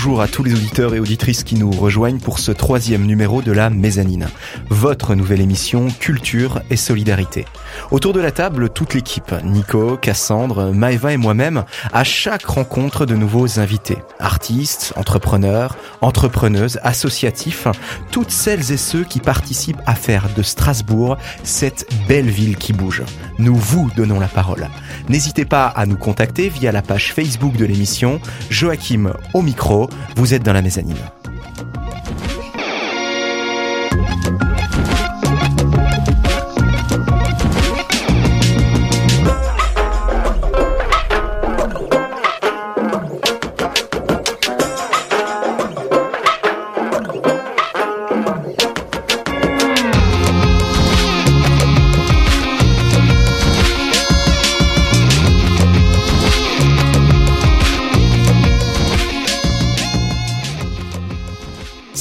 Bonjour à tous les auditeurs et auditrices qui nous rejoignent pour ce troisième numéro de la Mezzanine, votre nouvelle émission Culture et Solidarité. Autour de la table, toute l'équipe, Nico, Cassandre, Maeva et moi-même, à chaque rencontre de nouveaux invités, artistes, entrepreneurs, entrepreneuses, associatifs, toutes celles et ceux qui participent à faire de Strasbourg cette belle ville qui bouge. Nous vous donnons la parole. N'hésitez pas à nous contacter via la page Facebook de l'émission Joachim au micro, vous êtes dans la mezzanine.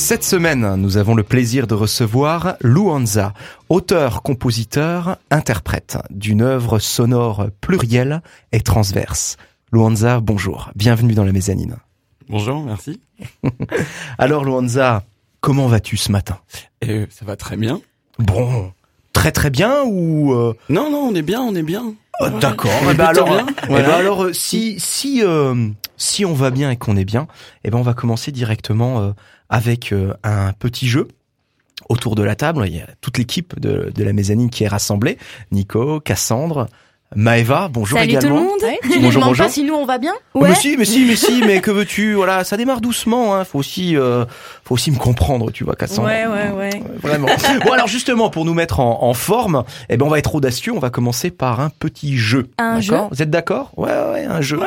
Cette semaine, nous avons le plaisir de recevoir Luanza, auteur, compositeur, interprète d'une œuvre sonore plurielle et transverse. Luanza, bonjour, bienvenue dans la mezzanine. Bonjour, merci. Alors Luanza, comment vas-tu ce matin? Euh, Ça va très bien. Bon, très très bien ou euh... Non, non, on est bien, on est bien. Oh, D'accord. Eh ben alors, eh ben alors, euh, si si euh, si on va bien et qu'on est bien, eh ben on va commencer directement avec euh, un petit jeu autour de la table. Il y a toute l'équipe de, de la mezzanine qui est rassemblée. Nico, Cassandre, Maeva, bonjour Salut également. tout le monde. Ouais. Tu Bonjour, bonjour. pas si nous on va bien Mais si, mais si, mais si, mais que veux-tu Voilà, ça démarre doucement. Hein. Faut aussi, euh, faut aussi me comprendre, tu vois, Cassandre. Ouais, ouais, ouais. Ouais, Vraiment. bon alors justement, pour nous mettre en, en forme, eh ben on va être audacieux. On va commencer par un petit jeu. Un D'accord jeu Vous êtes d'accord? Ouais, ouais, un jeu.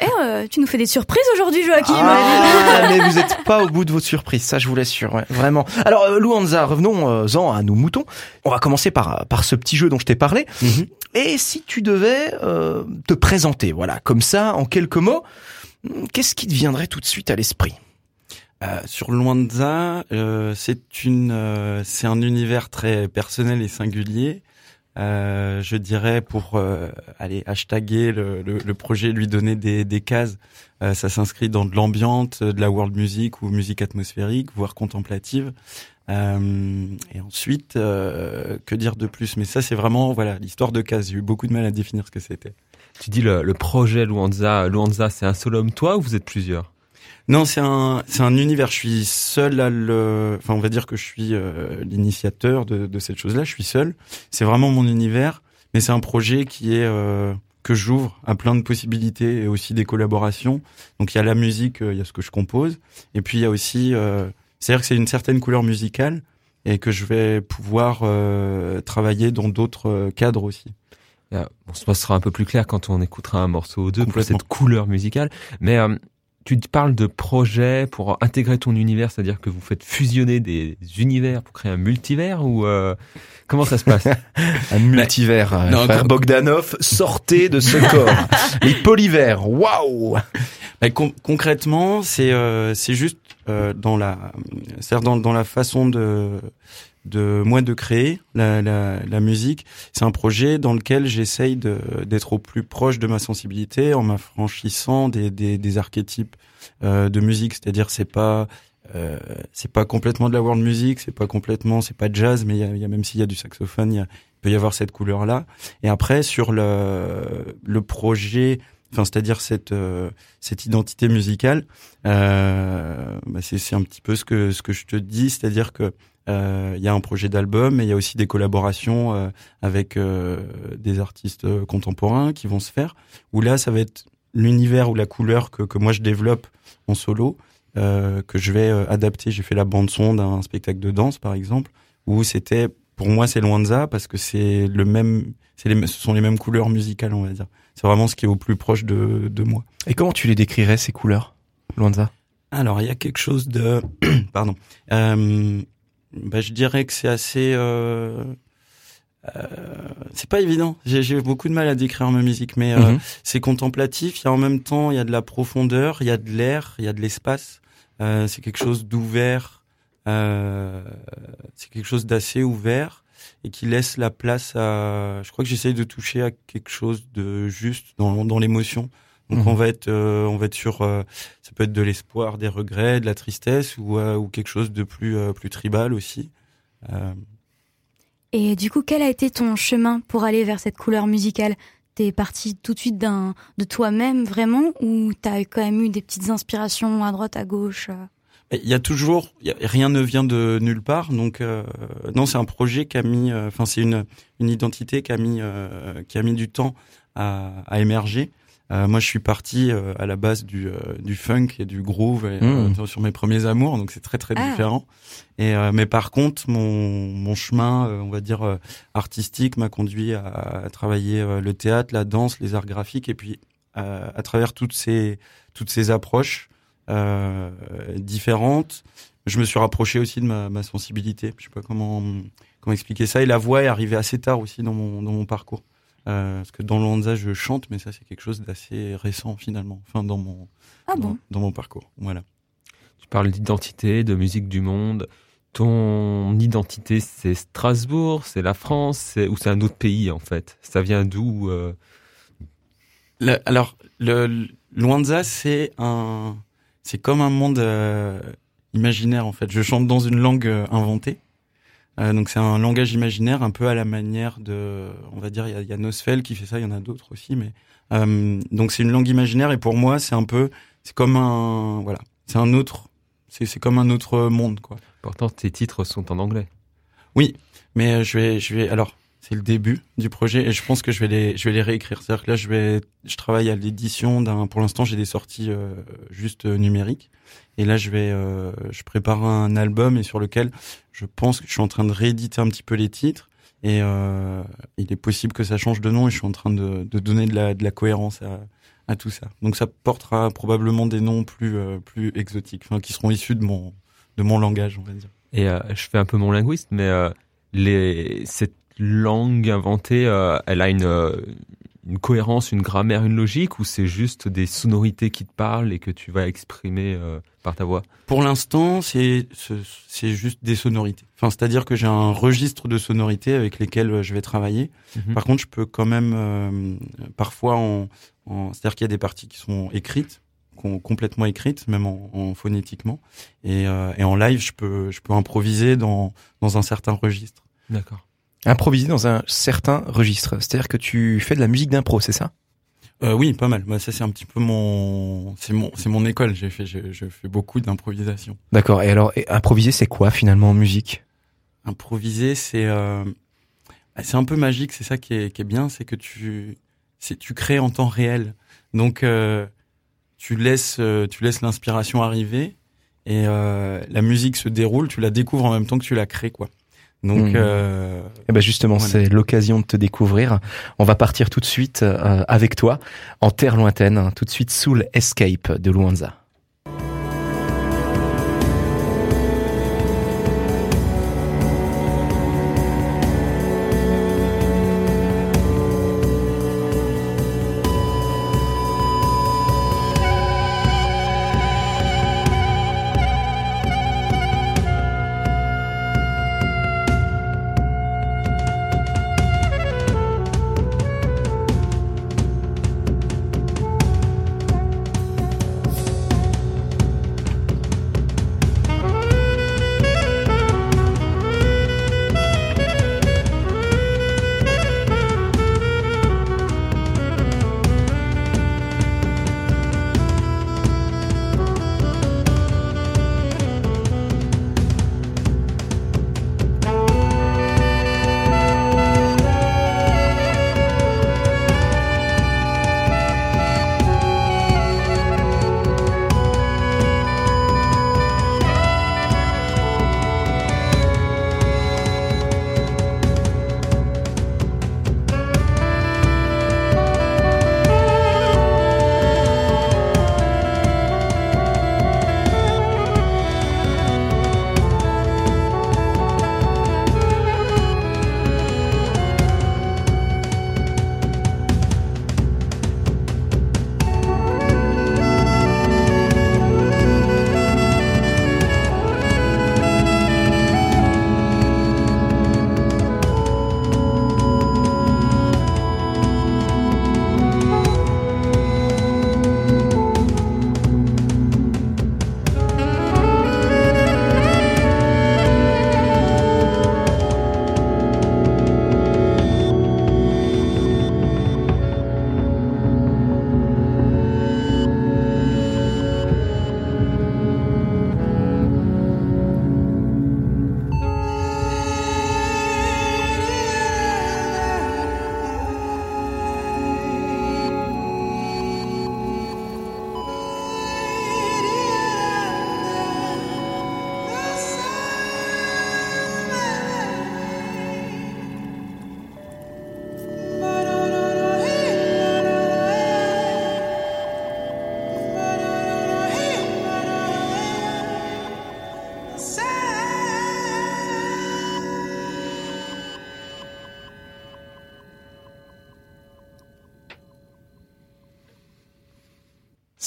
Eh, euh, tu nous fais des surprises aujourd'hui, Joachim. Ah, mais vous n'êtes pas au bout de votre surprise, ça je vous l'assure, ouais, vraiment. Alors euh, Luanza, revenons-en à nos moutons. On va commencer par par ce petit jeu dont je t'ai parlé. Mhm. Et si tu devais euh, te présenter, voilà, comme ça, en quelques mots, qu'est-ce qui te viendrait tout de suite à l'esprit? Euh, sur Luanza, euh, c'est une, euh, c'est un univers très personnel et singulier. Euh, je dirais pour euh, aller hashtaguer le, le, le projet, lui donner des, des cases. euh, ça s'inscrit dans de l'ambiante, de la world music ou musique atmosphérique, voire contemplative. Euh, et ensuite, euh, que dire de plus? Mais ça, c'est vraiment voilà l'histoire de cases. J'ai eu beaucoup de mal à définir ce que c'était. Tu dis le, le projet Luanza, Luanza c'est un seul homme toi ou vous êtes plusieurs? Non, c'est un c'est un univers. Je suis seul à le. Enfin, on va dire que je suis euh, l'initiateur de, de cette chose-là. Je suis seul. C'est vraiment mon univers, mais c'est un projet qui est euh, que j'ouvre à plein de possibilités et aussi des collaborations. Donc il y a la musique, euh, il y a ce que je compose, et puis il y a aussi. Euh, C'est-à-dire que c'est une certaine couleur musicale et que je vais pouvoir euh, travailler dans d'autres euh, cadres aussi. Euh, On se passera un peu plus clair quand on écoutera un morceau ou deux pour cette couleur musicale. Mais euh, tu te parles de projet pour intégrer ton univers, c'est-à-dire que vous faites fusionner des univers pour créer un multivers ou euh, comment ça se passe Un multivers. euh, non, frère Bogdanov, sortez de ce corps. Les polyvers, waouh Bah, con- concrètement, c'est euh, c'est juste euh, dans la c'est dans dans la façon de de moi de créer la la, la musique. C'est un projet dans lequel j'essaye d'être au plus proche de ma sensibilité en m'affranchissant des des, des archétypes euh, de musique. C'est-à-dire c'est pas euh, c'est pas complètement de la world music, c'est pas complètement, c'est pas jazz, mais il y a, y a- même s'il y a du saxophone, il, peut y avoir cette couleur là. Et après sur le le projet, enfin c'est-à-dire cette euh, cette identité musicale, euh, bah, c'est un petit peu ce que ce que je te dis, c'est-à-dire que il y a un projet d'album, mais il y a aussi des collaborations euh, avec euh, des artistes euh, contemporains qui vont se faire. Où là, ça va être l'univers ou la couleur que que moi je développe en solo, euh, que je vais euh, adapter. J'ai fait la bande son d'un spectacle de danse, par exemple, où c'était pour moi c'est loin de ça parce que c'est le même, c'est les, ce sont les mêmes couleurs musicales, on va dire. C'est vraiment ce qui est au plus proche de de moi. Et comment tu les décrirais, ces couleurs, Luanza? Alors, il y a quelque chose de... Pardon. Euh, bah, je dirais que c'est assez... Euh, euh, c'est pas évident. J'ai beaucoup de mal à décrire ma musique, mais euh, Mhm. c'est contemplatif. Il y a en même temps, il y a de la profondeur, il y a de l'air, il y a de l'espace. Euh, c'est quelque chose d'ouvert. Euh, c'est quelque chose d'assez ouvert et qui laisse la place à. Je crois que j'essaye de toucher à quelque chose de juste dans, dans l'émotion, Donc Mhm. on va être, euh, on va être sur, euh, ça peut être de l'espoir, des regrets, de la tristesse ou, euh, ou quelque chose de plus, euh, plus tribal aussi. Euh, Et du coup, quel a été ton chemin pour aller vers cette couleur musicale? T'es parti tout de suite d'un de toi-même vraiment ou t'as quand même eu des petites inspirations à droite, à gauche Il y a toujours, il y a- rien ne vient de nulle part. Donc euh, non, c'est un projet qui a mis, euh, enfin c'est une une identité qui a mis euh, qui a mis du temps à, à émerger. Euh, moi, je suis parti euh, à la base du euh, du funk et du groove et, Mmh. euh, sur mes premiers amours, donc c'est très très Ah. différent. Et euh, mais par contre, mon mon chemin, euh, on va dire euh, artistique, m'a conduit à, à travailler euh, le théâtre, la danse, les arts graphiques, et puis euh, à travers toutes ces toutes ces approches euh, différentes. Je me suis rapproché aussi de ma, ma sensibilité. Je sais pas comment comment expliquer ça. Et la voix est arrivée assez tard aussi dans mon dans mon parcours. Euh, parce que dans Luanza, je chante, mais ça c'est quelque chose d'assez récent finalement. Enfin dans mon Ah dans, bon dans mon parcours. Voilà. Tu parles d'identité, de musique du monde. Ton identité, c'est Strasbourg, c'est la France, c'est ou c'est un autre pays en fait? Ça vient d'où euh, alors, le, Luanza, c'est un, c'est comme un monde euh, imaginaire en fait. Je chante dans une langue euh, inventée, Euh, donc c'est un langage imaginaire, un peu à la manière de, on va dire, il y a, y a Nosfell qui fait ça, il y en a d'autres aussi, mais euh, donc c'est une langue imaginaire et pour moi c'est un peu, c'est comme un, voilà, c'est un autre, c'est c'est comme un autre monde quoi. Pourtant, tes titres sont en anglais. Mais euh, je vais, je vais, alors, c'est le début du projet et je pense que je vais les, je vais les réécrire. C'est-à-dire que là, je vais, je travaille à l'édition d'un, pour l'instant, j'ai des sorties euh, juste euh, numériques. Et là, je vais, euh, je prépare un album et sur lequel je pense que je suis en train de rééditer un petit peu les titres. Et euh, il est possible que ça change de nom et je suis en train de, de donner de la, de la cohérence à, à tout ça. Donc ça portera probablement des noms plus, euh, plus exotiques, enfin, qui seront issus de mon, de mon langage, on va dire. Et euh, je fais un peu mon linguiste, mais les, cette langue inventée, euh, elle a une, euh, une cohérence, une grammaire, une logique, ou c'est juste des sonorités qui te parlent et que tu vas exprimer euh, par ta voix? Pour l'instant, c'est ce- c'est juste des sonorités. Enfin, c'est-à-dire que j'ai un registre de sonorités avec lesquelles je vais travailler. Mhm. Par contre, je peux quand même euh, parfois en, en c'est-à-dire qu'il y a des parties qui sont écrites, com- complètement écrites, même en, en phonétiquement, et, euh, et en live, je peux je peux improviser dans dans un certain registre. D'accord. Improviser dans un certain registre. C'est-à-dire que tu fais de la musique d'impro, c'est ça? Euh, oui, pas mal. Bah, ça c'est un petit peu mon c'est mon c'est mon école. J'ai fait je, je fais beaucoup d'improvisation. D'accord. Et alors, et improviser, c'est quoi finalement en musique? Improviser, c'est euh, c'est un peu magique. C'est ça qui est, qui est bien, c'est que tu c'est tu crées en temps réel. Donc euh, tu laisses euh, tu laisses l'inspiration arriver et euh, la musique se déroule. Tu la découvres en même temps que tu la crées, quoi. Donc Mhm. euh, Eh ben justement, Voilà. c'est l'occasion de te découvrir. On va partir tout de suite euh, avec toi en terre lointaine, hein, tout de suite sous le Escape de Luanza.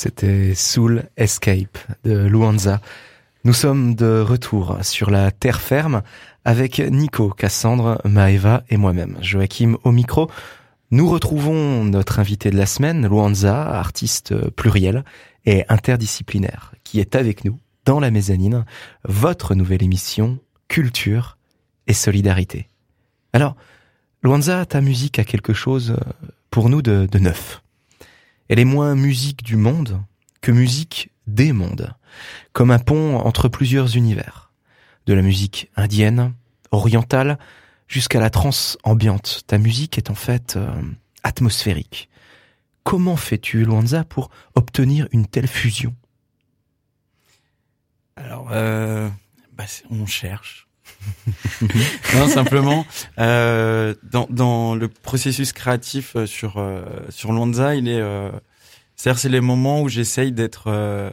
C'était Soul Escape de Luanza. Nous sommes de retour sur la terre ferme avec Nico, Cassandre, Maeva et moi-même, Joachim au micro. Nous retrouvons notre invité de la semaine, Luanza, artiste pluriel et interdisciplinaire, qui est avec nous dans la mezzanine, votre nouvelle émission Culture et Solidarité. Alors, Luanza, ta musique a quelque chose pour nous de neuf. Elle est moins musique du monde que musique des mondes, comme un pont entre plusieurs univers, de la musique indienne, orientale, jusqu'à la trance ambiante. Ta musique est en fait euh, atmosphérique. Comment fais-tu, Luanza, pour obtenir une telle fusion? Alors, euh, bah, on cherche. Non, simplement, euh, dans, dans, le processus créatif euh, sur euh, sur Luanza, il est, euh, c'est-à-dire c'est les moments où j'essaye d'être euh,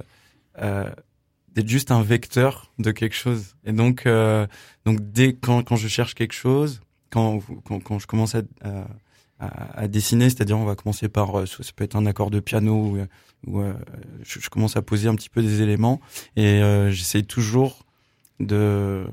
euh, d'être juste un vecteur de quelque chose. Et donc donc dès quand quand je cherche quelque chose, quand quand, quand je commence à, à, à dessiner, c'est-à-dire on va commencer par ça peut être un accord de piano ou je, je, commence à poser un petit peu des éléments et j'essaye toujours de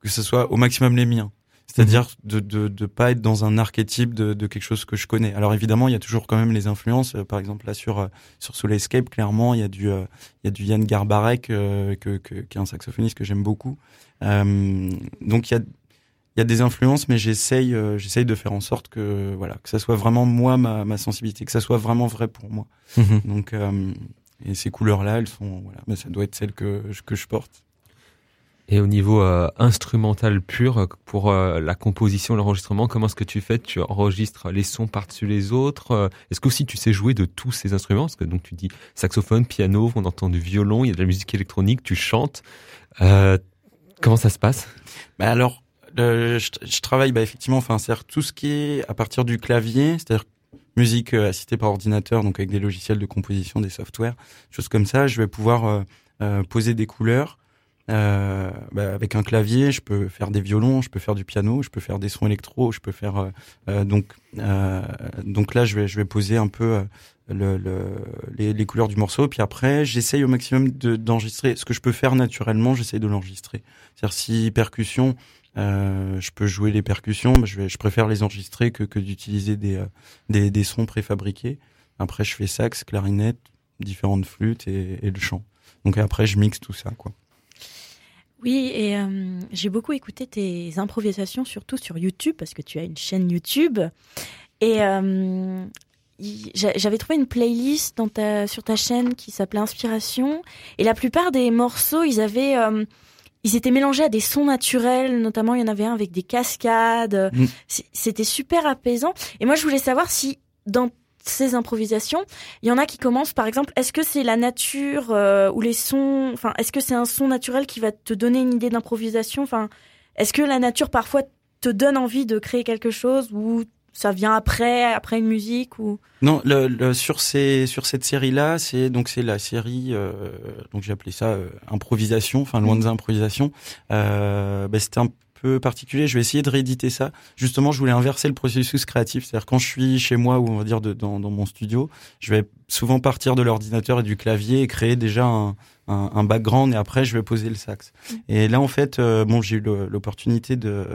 que ce soit au maximum les miens. C'est-à-dire mmh. de, de de pas être dans un archétype de, de quelque chose que je connais. Alors évidemment, il y a toujours quand même les influences. Par exemple là sur sur Soul Escape, clairement, il y a du il y a du Yann Garbarek euh, que, que qui est un saxophoniste que j'aime beaucoup. Euh, donc il y a il y a des influences, mais j'essaye euh, j'essaye de faire en sorte que voilà que ça soit vraiment moi ma, ma sensibilité, que ça soit vraiment vrai pour moi. Mmh. Donc et ces couleurs là, elles sont voilà, mais ça doit être celles que que je porte. Et au niveau euh, instrumental pur, pour euh, la composition, l'enregistrement, comment est-ce que tu fais? Tu enregistres les sons par-dessus les autres euh, Est-ce qu'aussi tu sais jouer de tous ces instruments? Parce que donc tu dis saxophone, piano, on entend du violon, il y a de la musique électronique, tu chantes. Euh, comment ça se passe? Bah alors, je, je, travaille bah, effectivement, enfin, c'est tout ce qui est à partir du clavier, c'est-à-dire musique assistée par ordinateur, donc avec des logiciels de composition, des softwares, choses comme ça. Je vais pouvoir poser des couleurs euh, bah, avec un clavier, je peux faire des violons, je peux faire du piano, je peux faire des sons électro, je peux faire euh, euh donc euh, donc là je vais je vais poser un peu euh, le, le, les, couleurs du morceau, puis après j'essaye au maximum d'enregistrer ce que je peux faire naturellement, j'essaye de l'enregistrer. C'est-à-dire si percussion, je peux jouer les percussions, je vais je préfère les enregistrer que que d'utiliser des, des des sons préfabriqués. Après je fais sax, clarinette, différentes flûtes et, et le chant. Donc après je mixe tout ça quoi. Oui, et euh, j'ai beaucoup écouté tes improvisations, surtout sur YouTube, parce que tu as une chaîne YouTube. Et euh, j'avais trouvé une playlist dans ta, sur ta chaîne qui s'appelait Inspiration. Et la plupart des morceaux, ils avaient... Euh, ils étaient mélangés à des sons naturels, notamment il y en avait un avec des cascades. Mm. C'était super apaisant. Et moi, je voulais savoir si dans ces improvisations, il y en a qui commencent par exemple, est-ce que c'est la nature euh, ou les sons, enfin, est-ce que c'est un son naturel qui va te donner une idée d'improvisation, enfin, est-ce que la nature parfois te donne envie de créer quelque chose ou ça vient après, après une musique ou? Non, le, le, sur ces sur cette série là, c'est donc c'est la série euh, donc j'ai appelé ça euh, improvisation, enfin loin de improvisation. Euh, ben, c'était un peu particulier. Je vais essayer de rééditer ça. Justement, je voulais inverser le processus créatif. C'est-à-dire quand je suis chez moi ou on va dire de, dans, dans, mon studio, je vais souvent partir de l'ordinateur et du clavier et créer déjà un, un, un, background et après je vais poser le sax. Mm. Et là en fait, euh, bon, j'ai eu l'opportunité de euh,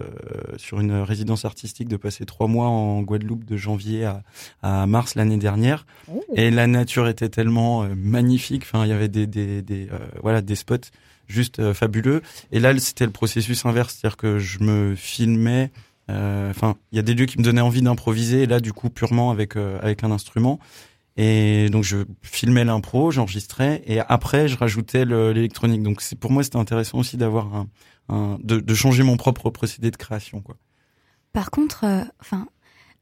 sur une résidence artistique de passer trois mois en Guadeloupe de janvier à, à mars l'année dernière. Oh. Et la nature était tellement euh, magnifique. Enfin, il y avait des, des, des voilà des spots juste euh, fabuleux. Et là, c'était le processus inverse, c'est-à-dire que je me filmais. Euh, enfin, il y a des lieux qui me donnaient envie d'improviser, et là, du coup, purement avec euh, avec un instrument. Et donc, je filmais l'impro, j'enregistrais, et après, je rajoutais l'électronique. Donc, c'est pour moi, c'était intéressant aussi d'avoir un, un de, de, changer mon propre procédé de création, quoi. Par contre, enfin,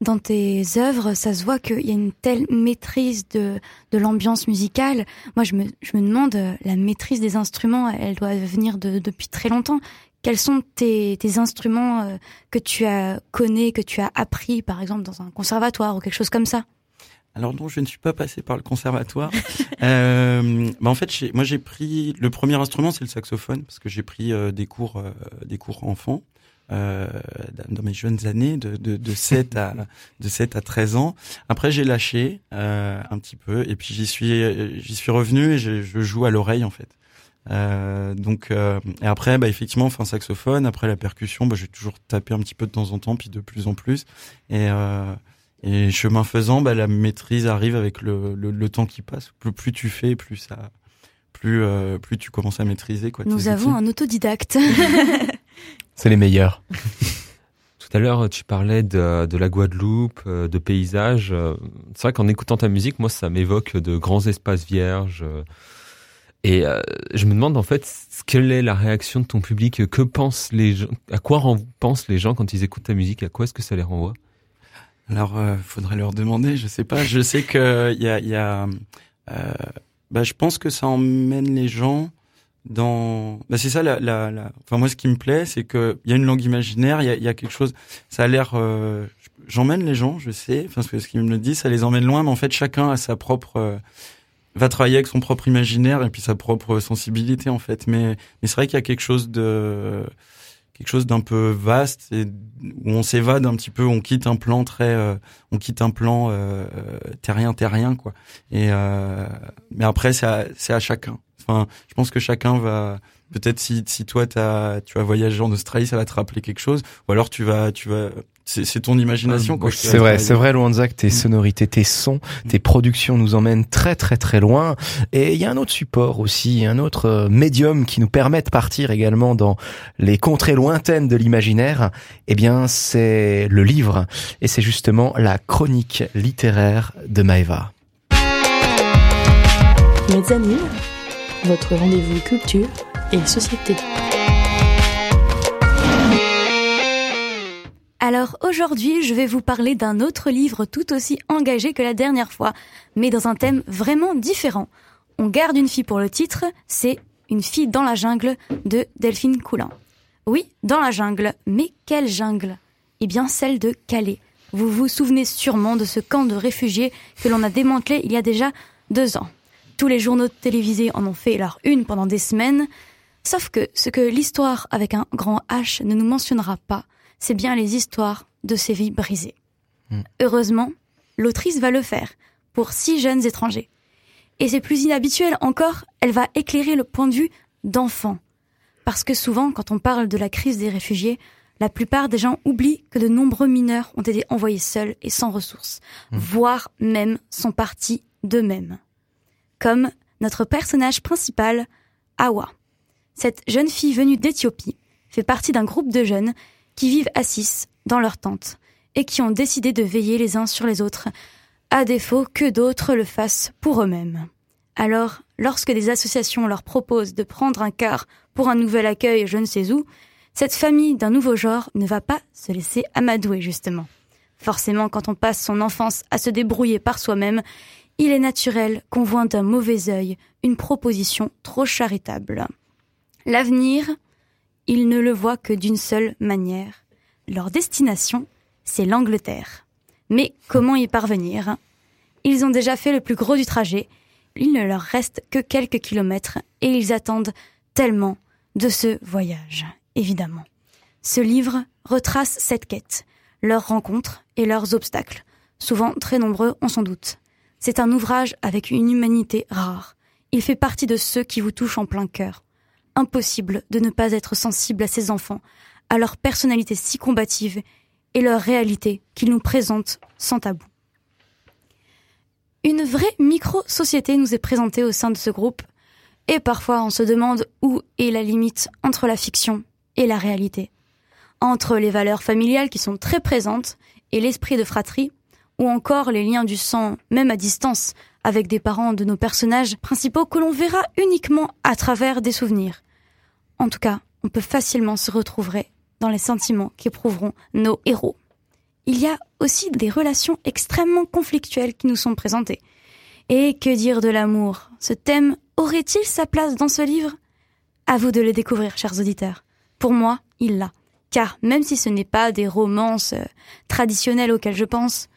dans tes œuvres, ça se voit qu'il y a une telle maîtrise de, de l'ambiance musicale. Moi, je me, je me demande, euh, la maîtrise des instruments, elle doit venir de, depuis très longtemps. Quels sont tes, tes instruments euh, que tu as connais, que tu as appris, par exemple, dans un conservatoire ou quelque chose comme ça? Alors non, je ne suis pas passé par le conservatoire. euh, bah en fait, moi j'ai pris le premier instrument, c'est le saxophone parce que j'ai pris des cours, euh, des cours enfants euh, dans mes jeunes années, de, de, de 7 à de 7 à 13 ans. Après, j'ai lâché euh, un petit peu, et puis j'y suis j'y suis revenu et je, je joue à l'oreille en fait. Euh, donc euh, et après bah effectivement enfin saxophone après la percussion bah j'ai toujours tapé un petit peu de temps en temps puis de plus en plus et euh, et chemin faisant bah la maîtrise arrive avec le, le, le temps qui passe plus, plus tu fais plus ça plus euh, plus tu commences à maîtriser quoi Nous avons outils. un autodidacte. C'est les meilleurs. Tout à l'heure, tu parlais de, de la Guadeloupe, euh, de paysages. euh, C'est vrai qu'en écoutant ta musique, moi, ça m'évoque de grands espaces vierges. euh, Et euh, je me demande en fait, quelle est la réaction de ton public? Que pensent les gens À quoi pensent les gens quand ils écoutent ta musique? À quoi est-ce que ça les renvoie? Alors, euh, faudrait leur demander. Je sais pas. Je sais que il y a, il y a euh, bah, je pense que ça emmène les gens dans. Bah, c'est ça. La, la, la- Enfin, moi, ce qui me plaît, c'est que il y a une langue imaginaire. Il y a, y a quelque chose. Ça a l'air. euh, J'emmène les gens. Je sais. Enfin, ce qu'ils me le disent, ça les emmène loin. Mais en fait, chacun a sa propre. euh, va travailler avec son propre imaginaire et puis sa propre sensibilité en fait. Mais, mais c'est vrai qu'il y a quelque chose de quelque chose d'un peu vaste et où on s'évade un petit peu, on quitte un plan très, euh, on quitte un plan euh, euh, terrien terrien quoi. Et euh, mais après c'est à, c'est à chacun. Enfin, je pense que chacun va peut-être si si toi tu vas voyager en Australie, ça va te rappeler quelque chose, ou alors tu vas tu vas c'est ton imagination Ah, C'est vrai, c'est vrai, Luanza, que tes sonorités, tes sons, tes productions nous emmènent très très très loin. Et il y a un autre support aussi, un autre euh, médium qui nous permet de partir également dans les contrées lointaines de l'imaginaire. Eh bien, c'est le livre. Et c'est justement la chronique littéraire de Maeva. Mezzanine, votre rendez-vous culture et société. Alors aujourd'hui, je vais vous parler d'un autre livre tout aussi engagé que la dernière fois, mais dans un thème vraiment différent. On garde une fille pour le titre, c'est Une fille dans la jungle de Delphine Coulin. Oui, dans la jungle, mais quelle jungle? Eh bien celle de Calais. Vous vous souvenez sûrement de ce camp de réfugiés que l'on a démantelé il y a déjà deux ans. Tous les journaux télévisés en ont fait leur une pendant des semaines, sauf que ce que l'histoire avec un grand H ne nous mentionnera pas, c'est bien les histoires de ces vies brisées. Mm. Heureusement, l'autrice va le faire pour six jeunes étrangers. Et c'est plus inhabituel encore, elle va éclairer le point de vue d'enfants. Parce que souvent, quand on parle de la crise des réfugiés, la plupart des gens oublient que de nombreux mineurs ont été envoyés seuls et sans ressources, voire même sont partis d'eux-mêmes. Comme notre personnage principal, Awa. Cette jeune fille venue d'Éthiopie fait partie d'un groupe de jeunes qui vivent six dans leur tente et qui ont décidé de veiller les uns sur les autres, à défaut que d'autres le fassent pour eux-mêmes. Alors, lorsque des associations leur proposent de prendre un quart pour un nouvel accueil je ne sais où, cette famille d'un nouveau genre ne va pas se laisser amadouer justement. Forcément, quand on passe son enfance à se débrouiller par soi-même, il est naturel qu'on voit d'un mauvais œil une proposition trop charitable. L'avenir, ils ne le voient que d'une seule manière. Leur destination, c'est l'Angleterre. Mais comment y parvenir? Ils ont déjà fait le plus gros du trajet, il ne leur reste que quelques kilomètres et ils attendent tellement de ce voyage, évidemment. Ce livre retrace cette quête, leurs rencontres et leurs obstacles, souvent très nombreux, on s'en doute. C'est un ouvrage avec une humanité rare. Il fait partie de ceux qui vous touchent en plein cœur. Impossible de ne pas être sensible à ces enfants, à leur personnalité si combative et leur réalité qu'ils nous présentent sans tabou. Une vraie micro-société nous est présentée au sein de ce groupe, et parfois on se demande où est la limite entre la fiction et la réalité. Entre les valeurs familiales qui sont très présentes et l'esprit de fratrie, ou encore les liens du sang, même à distance, avec des parents de nos personnages principaux que l'on verra uniquement à travers des souvenirs. En tout cas, on peut facilement se retrouver dans les sentiments qu'éprouveront nos héros. Il y a aussi des relations extrêmement conflictuelles qui nous sont présentées. Et que dire de l'amour? Ce thème aurait-il sa place dans ce livre? À vous de le découvrir, chers auditeurs. Pour moi, il l'a. Car même si ce n'est pas des romances euh, traditionnelles auxquelles je pense,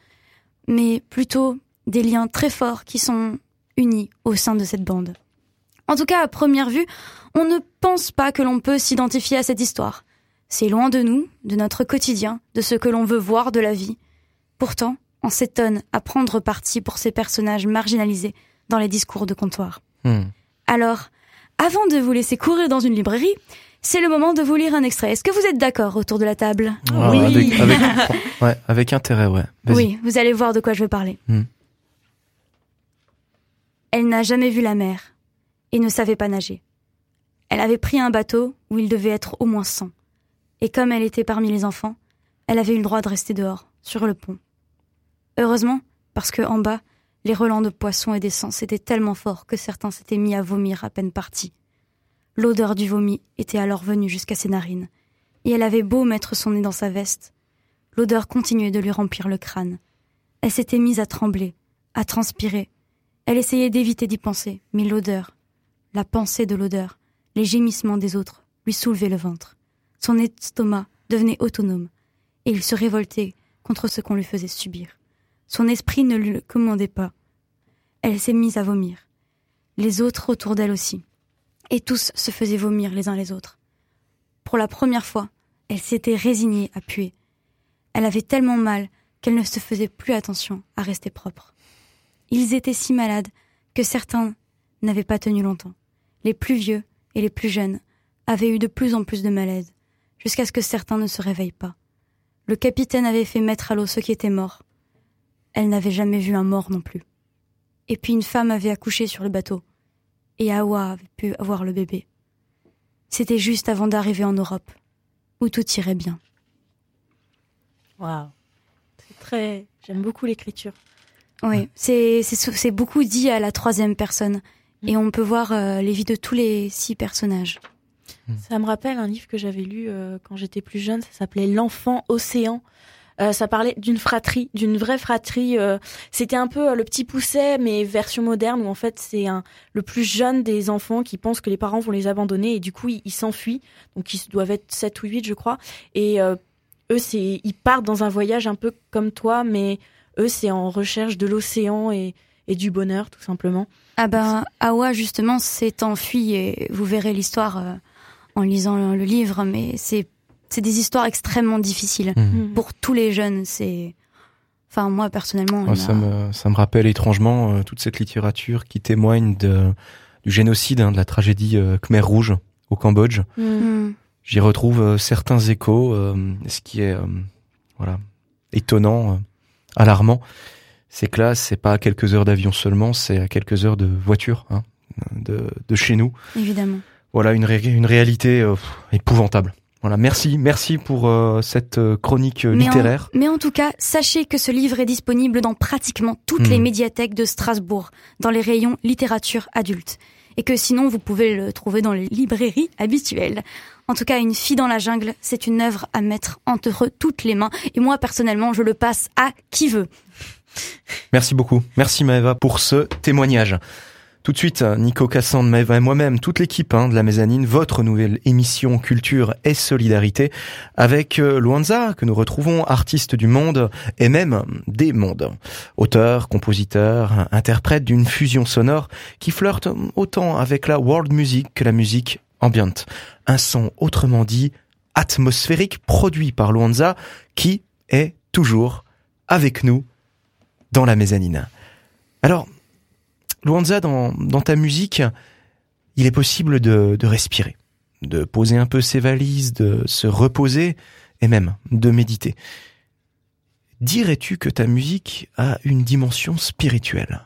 mais plutôt des liens très forts qui sont unis au sein de cette bande. En tout cas, à première vue, on ne pense pas que l'on peut s'identifier à cette histoire. C'est loin de nous, de notre quotidien, de ce que l'on veut voir de la vie. Pourtant, on s'étonne à prendre parti pour ces personnages marginalisés dans les discours de comptoir. Hmm. Alors, avant de vous laisser courir dans une librairie, c'est le moment de vous lire un extrait. Est-ce que vous êtes d'accord autour de la table Ah, Oui. Avec, avec, ouais, avec intérêt, ouais. Oui, vous allez voir de quoi je veux parler. Hmm. Elle n'a jamais vu la mer et ne savait pas nager. Elle avait pris un bateau où il devait être au moins 100. Et comme elle était parmi les enfants, elle avait eu le droit de rester dehors, sur le pont. Heureusement, parce que en bas, les relents de poissons et d'essence étaient tellement forts que certains s'étaient mis à vomir à peine partis. L'odeur du vomi était alors venue jusqu'à ses narines, et elle avait beau mettre son nez dans sa veste, l'odeur continuait de lui remplir le crâne. Elle s'était mise à trembler, à transpirer. Elle essayait d'éviter d'y penser, mais l'odeur, la pensée de l'odeur, les gémissements des autres lui soulevaient le ventre. Son estomac devenait autonome, et il se révoltait contre ce qu'on lui faisait subir. Son esprit ne lui commandait pas. Elle s'est mise à vomir. Les autres autour d'elle aussi. Et tous se faisaient vomir les uns les autres. Pour la première fois, elle s'était résignée à puer. Elle avait tellement mal qu'elle ne se faisait plus attention à rester propre. Ils étaient si malades que certains n'avaient pas tenu longtemps. Les plus vieux et les plus jeunes avaient eu de plus en plus de malaise, jusqu'à ce que certains ne se réveillent pas. Le capitaine avait fait mettre à l'eau ceux qui étaient morts. Elle n'avait jamais vu un mort non plus. Et puis une femme avait accouché sur le bateau, et Awa avait pu avoir le bébé. C'était juste avant d'arriver en Europe, où tout irait bien. Waouh. C'est très. J'aime beaucoup l'écriture. Oui, c'est c'est beaucoup dit à la troisième personne, et on peut voir euh, les vies de tous les six personnages. Ça me rappelle un livre que j'avais lu euh, quand j'étais plus jeune. Ça s'appelait L'enfant océan. Euh, ça parlait d'une fratrie, d'une vraie fratrie. euh, C'était un peu euh, le petit pousset, mais version moderne, où en fait c'est un le plus jeune des enfants qui pense que les parents vont les abandonner et du coup ils s'enfuient. Donc ils doivent être 7 ou 8 je crois. Et euh, eux c'est ils partent dans un voyage un peu comme toi, mais eux c'est en recherche de l'océan et, du bonheur tout simplement. Ah ben, Awa justement s'est enfui et vous verrez l'histoire euh, en lisant le livre, mais c'est c'est des histoires extrêmement difficiles Hmm. pour tous les jeunes. C'est, enfin moi personnellement, ça, me, ça me rappelle étrangement euh, toute cette littérature qui témoigne de, du génocide, hein, de la tragédie euh, Khmer Rouge au Cambodge. Hmm. J'y retrouve euh, certains échos, euh, ce qui est euh, voilà étonnant, euh, alarmant, c'est que là, c'est pas à quelques heures d'avion seulement, c'est à quelques heures de voiture hein, de, de chez nous. évidemment. Voilà une, ré- une réalité euh, pff, épouvantable. Voilà, merci, merci pour euh, cette euh, chronique euh, en- littéraire. Mais en tout cas, sachez que ce livre est disponible dans pratiquement toutes Hmm. les médiathèques de Strasbourg, dans les rayons littérature adulte. Et que sinon, vous pouvez le trouver dans les librairies habituelles. En tout cas, Une fille dans la jungle, c'est une œuvre à mettre entre toutes les mains. Et moi, personnellement, je le passe à qui veut. Merci beaucoup. Merci Maëva pour ce témoignage. Tout de suite, Nico Cassandre, et moi-même, toute l'équipe hein, de la mezzanine, votre nouvelle émission Culture et Solidarité, avec euh, Luanza, que nous retrouvons, artiste du monde et même des mondes. Auteur, compositeur, interprète d'une fusion sonore qui flirte autant avec la world music que la musique ambiante. Un son autrement dit atmosphérique produit par Luanza qui est toujours avec nous dans la mezzanine. Alors, Luanza, dans, ta musique, il est possible de, de respirer, de poser un peu ses valises, de se reposer et même de méditer. Dirais-tu que ta musique a une dimension spirituelle?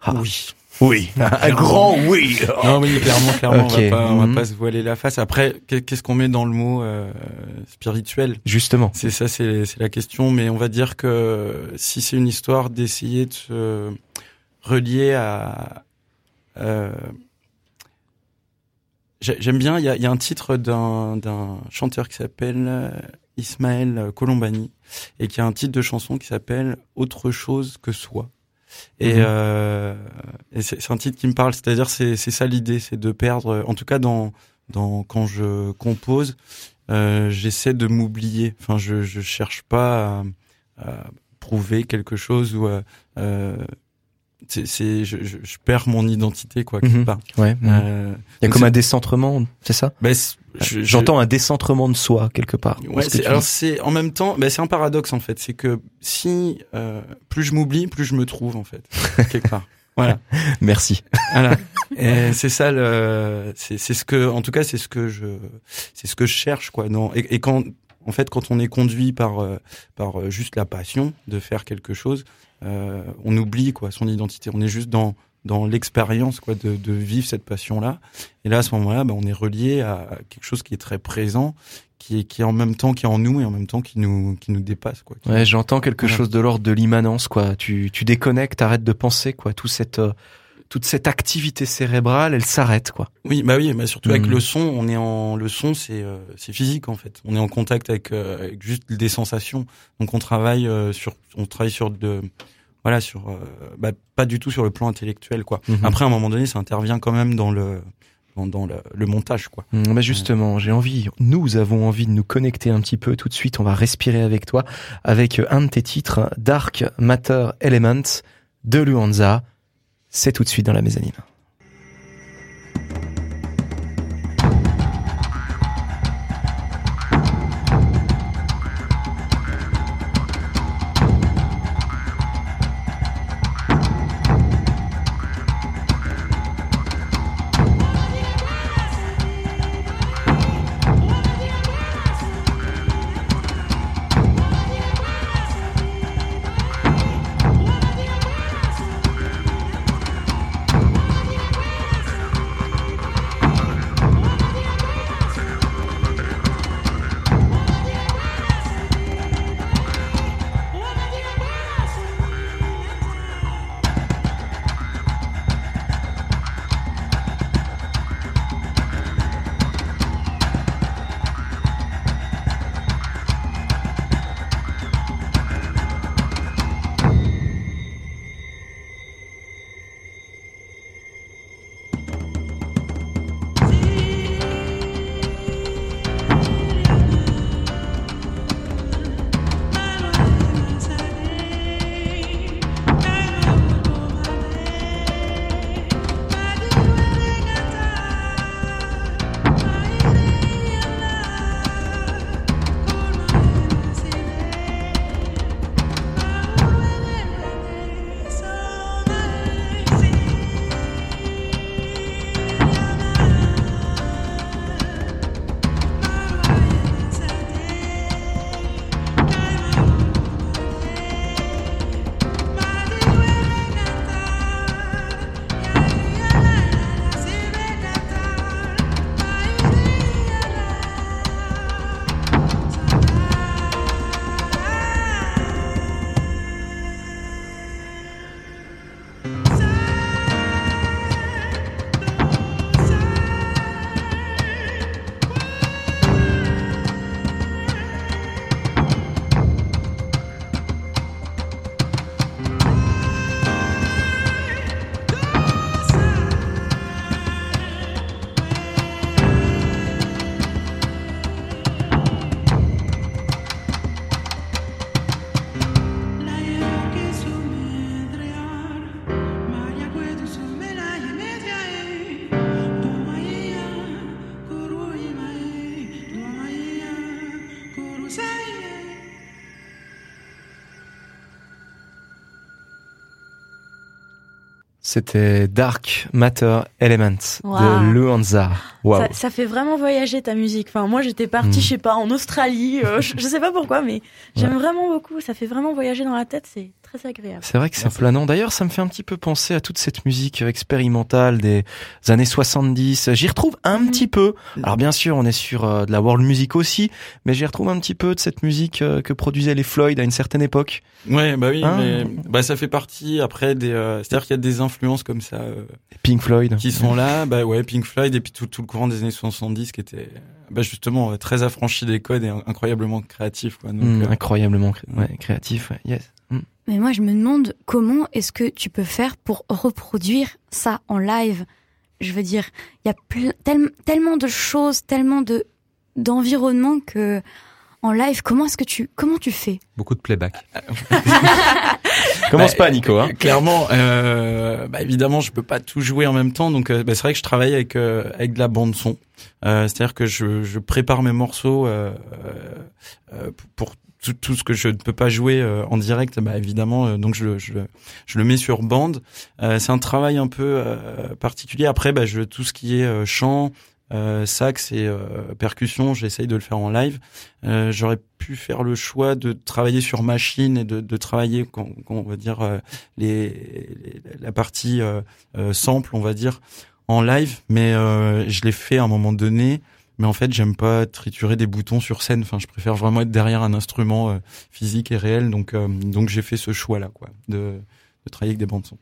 Ah, Oui. Oui, un grand oui. Non, oui, clairement, clairement, on va pas, on va Mhm. pas se voiler la face. Après, qu'est- qu'est-ce qu'on met dans le mot euh, spirituel? Justement. C'est ça, c'est c'est la question. Mais on va dire que si c'est une histoire d'essayer de se relier à, euh, j'ai- j'aime bien. Il y a, il y a un titre d'un d'un chanteur qui s'appelle euh, Ismaël Colombani et qui a un titre de chanson qui s'appelle Autre chose que soi. Et, Mhm. euh, et c'est c'est un titre qui me parle, c'est-à-dire c'est c'est ça l'idée, c'est de perdre, en tout cas dans dans quand je compose, euh, j'essaie de m'oublier. Enfin, je je cherche pas à, à prouver quelque chose ou à, euh, c'est, c'est je, je, je perds mon identité quoi quelque Mhm. part. Ouais. Euh, Il y a comme un décentrement, c'est ça? Bah, c'est- je- J'entends un décentrement de soi quelque part. Ouais, ce que alors c'est en même temps, bah, c'est un paradoxe en fait, c'est que si euh, plus je m'oublie, plus je me trouve en fait quelque part. Voilà. Merci. Voilà. Et c'est ça le, c'est c'est ce que, en tout cas, c'est ce que je, c'est ce que je cherche quoi. Non. Et, et quand, en fait, quand on est conduit par euh, par euh, juste la passion de faire quelque chose, euh, on oublie quoi son identité. On est juste dans dans l'expérience quoi de, de vivre cette passion là. Et là, à ce moment-là, bah, on est relié à quelque chose qui est très présent, qui est qui est en même temps qui est en nous et en même temps qui nous qui nous dépasse quoi. Qui- Ouais, j'entends quelque chose de l'ordre de l'immanence, quoi. Tu, tu déconnectes, arrêtes de penser, quoi. Tout cette, euh, toute cette activité cérébrale, elle s'arrête, quoi. Oui, bah oui, mais surtout avec Mhm. le son, on est en le son, c'est euh, c'est physique en fait. On est en contact avec, euh, avec juste des sensations. Donc on travaille euh, sur on travaille sur de voilà sur euh, bah, pas du tout sur le plan intellectuel quoi. Mhm. Après à un moment donné, ça intervient quand même dans le dans, dans le, le montage quoi. Hum, bah justement, j'ai envie, nous avons envie de nous connecter un petit peu tout de suite. On va respirer avec toi, avec un de tes titres, Dark Matter Elements de Luanza. C'est tout de suite dans la mezzanine. C'était Dark Matter Elements de Wow. Luanza. Wow. Ça, ça fait vraiment voyager ta musique. Enfin, moi, j'étais partie, Mm. je sais pas, en Australie. euh, je, je sais pas pourquoi, mais j'aime vraiment beaucoup. Ça fait vraiment voyager dans la tête. C'est très agréable. C'est vrai que c'est planant. D'ailleurs, ça me fait un petit peu penser à toute cette musique expérimentale des années 70. J'y retrouve un Mhm. petit peu. Alors bien sûr, on est sur euh, de la world music aussi, mais j'y retrouve un petit peu de cette musique euh, que produisaient les Floyd à une certaine époque. Ouais, bah oui, Ah. mais bah ça fait partie après des. euh, C'est-à-dire qu'il y a des influences comme ça euh, Pink Floyd. qui sont là. Bah ouais, Pink Floyd et puis tout, tout le courant des années 70 qui était bah justement très affranchi des codes et incroyablement créatif quoi. Donc, Mm, euh, incroyablement cré- ouais, créatif. ouais. Yes. Mais moi, je me demande comment est-ce que tu peux faire pour reproduire ça en live. Je veux dire, il y a ple- tel- tellement de choses, tellement de d'environnements que, en live, comment est-ce que tu comment tu fais? Beaucoup de playback. Commence Bah, pas, Nico. Hein. Clairement, euh, bah, évidemment, je peux pas tout jouer en même temps, donc euh, bah, c'est vrai que je travaille avec euh, avec de la bande son. Euh, C'est-à-dire que je, je prépare mes morceaux euh, euh, pour tout, tout ce que je ne peux pas jouer euh, en direct, bah, évidemment. euh, donc je, je, je le mets sur bande. Euh, c'est un travail un peu euh, particulier. Après, bah, je, tout ce qui est euh, chant, euh, sax et percussion, j'essaye de le faire en live. J'aurais pu faire le choix de travailler sur machine et de, de travailler, on va dire, les, les- la partie sample, on va dire, en live. Mais je l'ai fait à un moment donné. Mais en fait, j'aime pas triturer des boutons sur scène. Enfin, je préfère vraiment être derrière un instrument euh, physique et réel. Donc, euh, donc j'ai fait ce choix-là, quoi, de, de travailler avec des bandes son.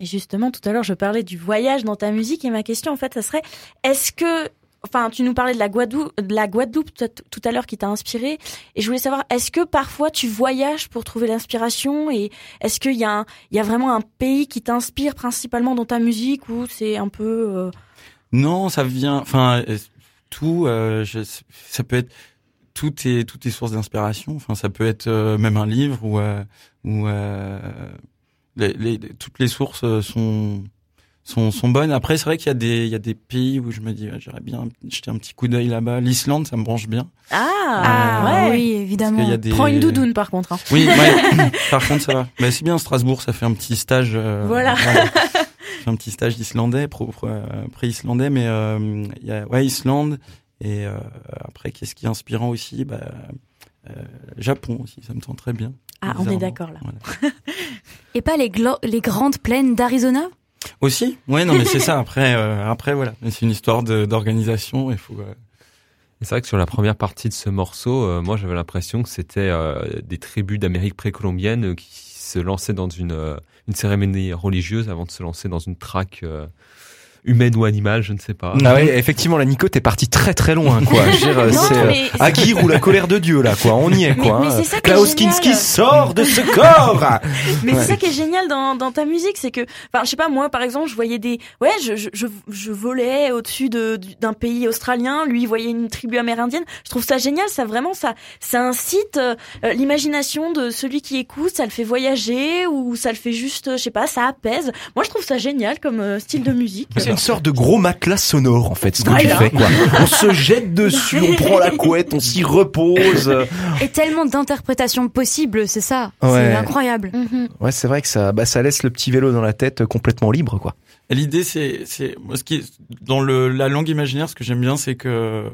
Et justement, tout à l'heure, je parlais du voyage dans ta musique et ma question, en fait, ça serait, est-ce que, enfin, tu nous parlais de la Guadeloupe, de la Guadeloupe tout à- l'heure qui t'a inspiré, et je voulais savoir, est-ce que parfois tu voyages pour trouver l'inspiration et est-ce qu'il y a un, il y a vraiment un pays qui t'inspire principalement dans ta musique ou c'est un peu, euh, Non, ça vient. Enfin, tout. euh, je- ça peut être tout est tout est source d'inspiration. Enfin, ça peut être euh, même un livre ou euh, ou euh, les, les- toutes les sources euh, sont sont sont bonnes. Après, c'est vrai qu'il y a des il y a des pays où je me dis ouais, j'aurais bien jeter un petit coup d'œil là-bas. L'Islande, ça me branche bien. ah, ouais. oui, évidemment. qu'il y a des Prends une doudoune par contre. hein. Oui, ouais. Par contre, ça va. Mais c'est bien Strasbourg, ça fait un petit stage. euh, Voilà. Ça fait un petit stage d'islandais, euh, pré-islandais, mais euh, il y a ouais Islande et euh, après qu'est-ce qui est inspirant aussi, bah euh, Japon aussi, ça me tente très bien. Ah, on est d'accord là. Voilà. Et pas les, grandes plaines d'Arizona? Aussi, ouais, non, mais c'est ça. Après, euh, après voilà, Mais c'est une histoire d'organisation. Il faut. euh, Et C'est vrai que sur la première partie de ce morceau, euh, moi j'avais l'impression que c'était euh, des tribus d'Amérique précolombienne qui se lançaient dans une, euh, une cérémonie religieuse avant de se lancer dans une traque euh, humaine ou animale, je ne sais pas. Ah ouais, effectivement, la Nico, t'es parti très très loin, quoi. Je veux dire, euh, Non, c'est euh, Aguirre ou la colère de Dieu, là, quoi. On y est, quoi. mais c'est ça qui est Klaus génial. Kinski sort de ce corps Mais Ouais. c'est ça qui est génial dans, dans ta musique, c'est que, enfin, je sais pas, moi, par exemple, je voyais des, ouais, je, je, je, je volais au-dessus de, du- d'un pays australien, lui, il voyait une tribu amérindienne. Je trouve ça génial, ça vraiment, ça, ça incite euh, l'imagination de celui qui écoute, ça le fait voyager ou ça le fait juste, euh, je sais pas, ça apaise. Moi, je trouve ça génial comme euh, style de musique. C'est une sorte de gros matelas sonore, en fait, ce que Voilà. tu fais, quoi. On se jette dessus, on prend la couette, on s'y repose. Et tellement d'interprétations possibles, c'est ça. Ouais. C'est incroyable. Mhm. Ouais, c'est vrai que ça, bah, ça laisse le petit vélo dans la tête complètement libre, quoi. L'idée, c'est, c'est, moi, ce qui est, dans le, la langue imaginaire, ce que j'aime bien, c'est que,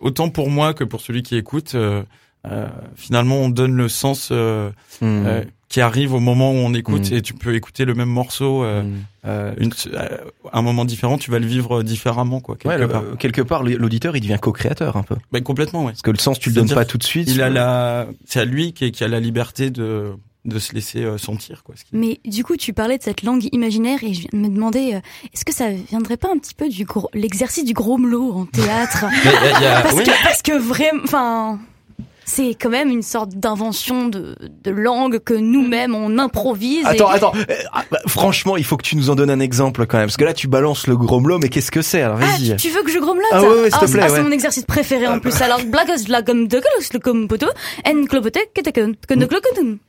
autant pour moi que pour celui qui écoute, euh, euh, finalement, on donne le sens euh, Hmm. euh, qui arrive au moment où on écoute, Mm. et tu peux écouter le même morceau euh, Hmm. euh, une, euh, à un moment différent, tu vas le vivre différemment, quoi, quelque Ouais, part. euh, quelque part, l'auditeur, il devient co-créateur, un peu. Ben, complètement, ouais. Parce que le sens, tu le donnes pas tout de suite. Il a la, c'est à lui qui, qui a la liberté de, de se laisser sentir, quoi. ce qui- Mais du coup, tu parlais de cette langue imaginaire et je viens de me demander, euh, est-ce que ça viendrait pas un petit peu du gros, l'exercice du gros melot en théâtre? Y a- y a- Parce oui. que, parce que vraiment, enfin, c'est quand même une sorte d'invention de, de langue que nous-mêmes on improvise. et- Attends, attends. euh, ah, bah, franchement, il faut que tu nous en donnes un exemple quand même. Parce que là, tu balances le gros melot, mais qu'est-ce que c'est Alors, Ah, vas-y. tu, tu veux que je grommelote Ah ouais, ouais, s'il te c'est- plaît, ah, c'est mon exercice préféré en plus. Alors, blagas la gomme de le comme poteau, en clopote, que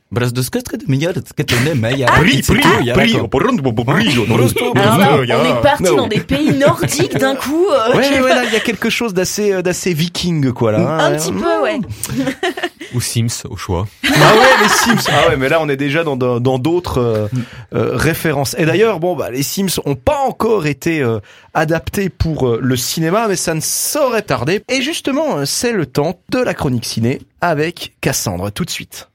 te con, que de clocotun. Bras de scostre de Miguel, que tu n'aimes, mais il y a- Pri, c'est pri, tout, il y a pri, d'accord. por- por- por- brillo, non, Alors là, non, on est parti dans des pays nordiques d'un coup. euh, Ouais, ouais, il y a quelque chose d'assez, euh, d'assez viking, quoi, là. hein. Un petit peu, ouais. Ou Sims, au choix. Ah ouais, les Sims. Ah ouais, mais là, on est déjà dans d'autres euh, euh, références. Et d'ailleurs, bon, bah, les Sims ont pas encore été euh, adaptés pour euh, le cinéma, mais ça ne saurait tarder. Et justement, c'est le temps de la chronique ciné avec Cassandre. Tout de suite.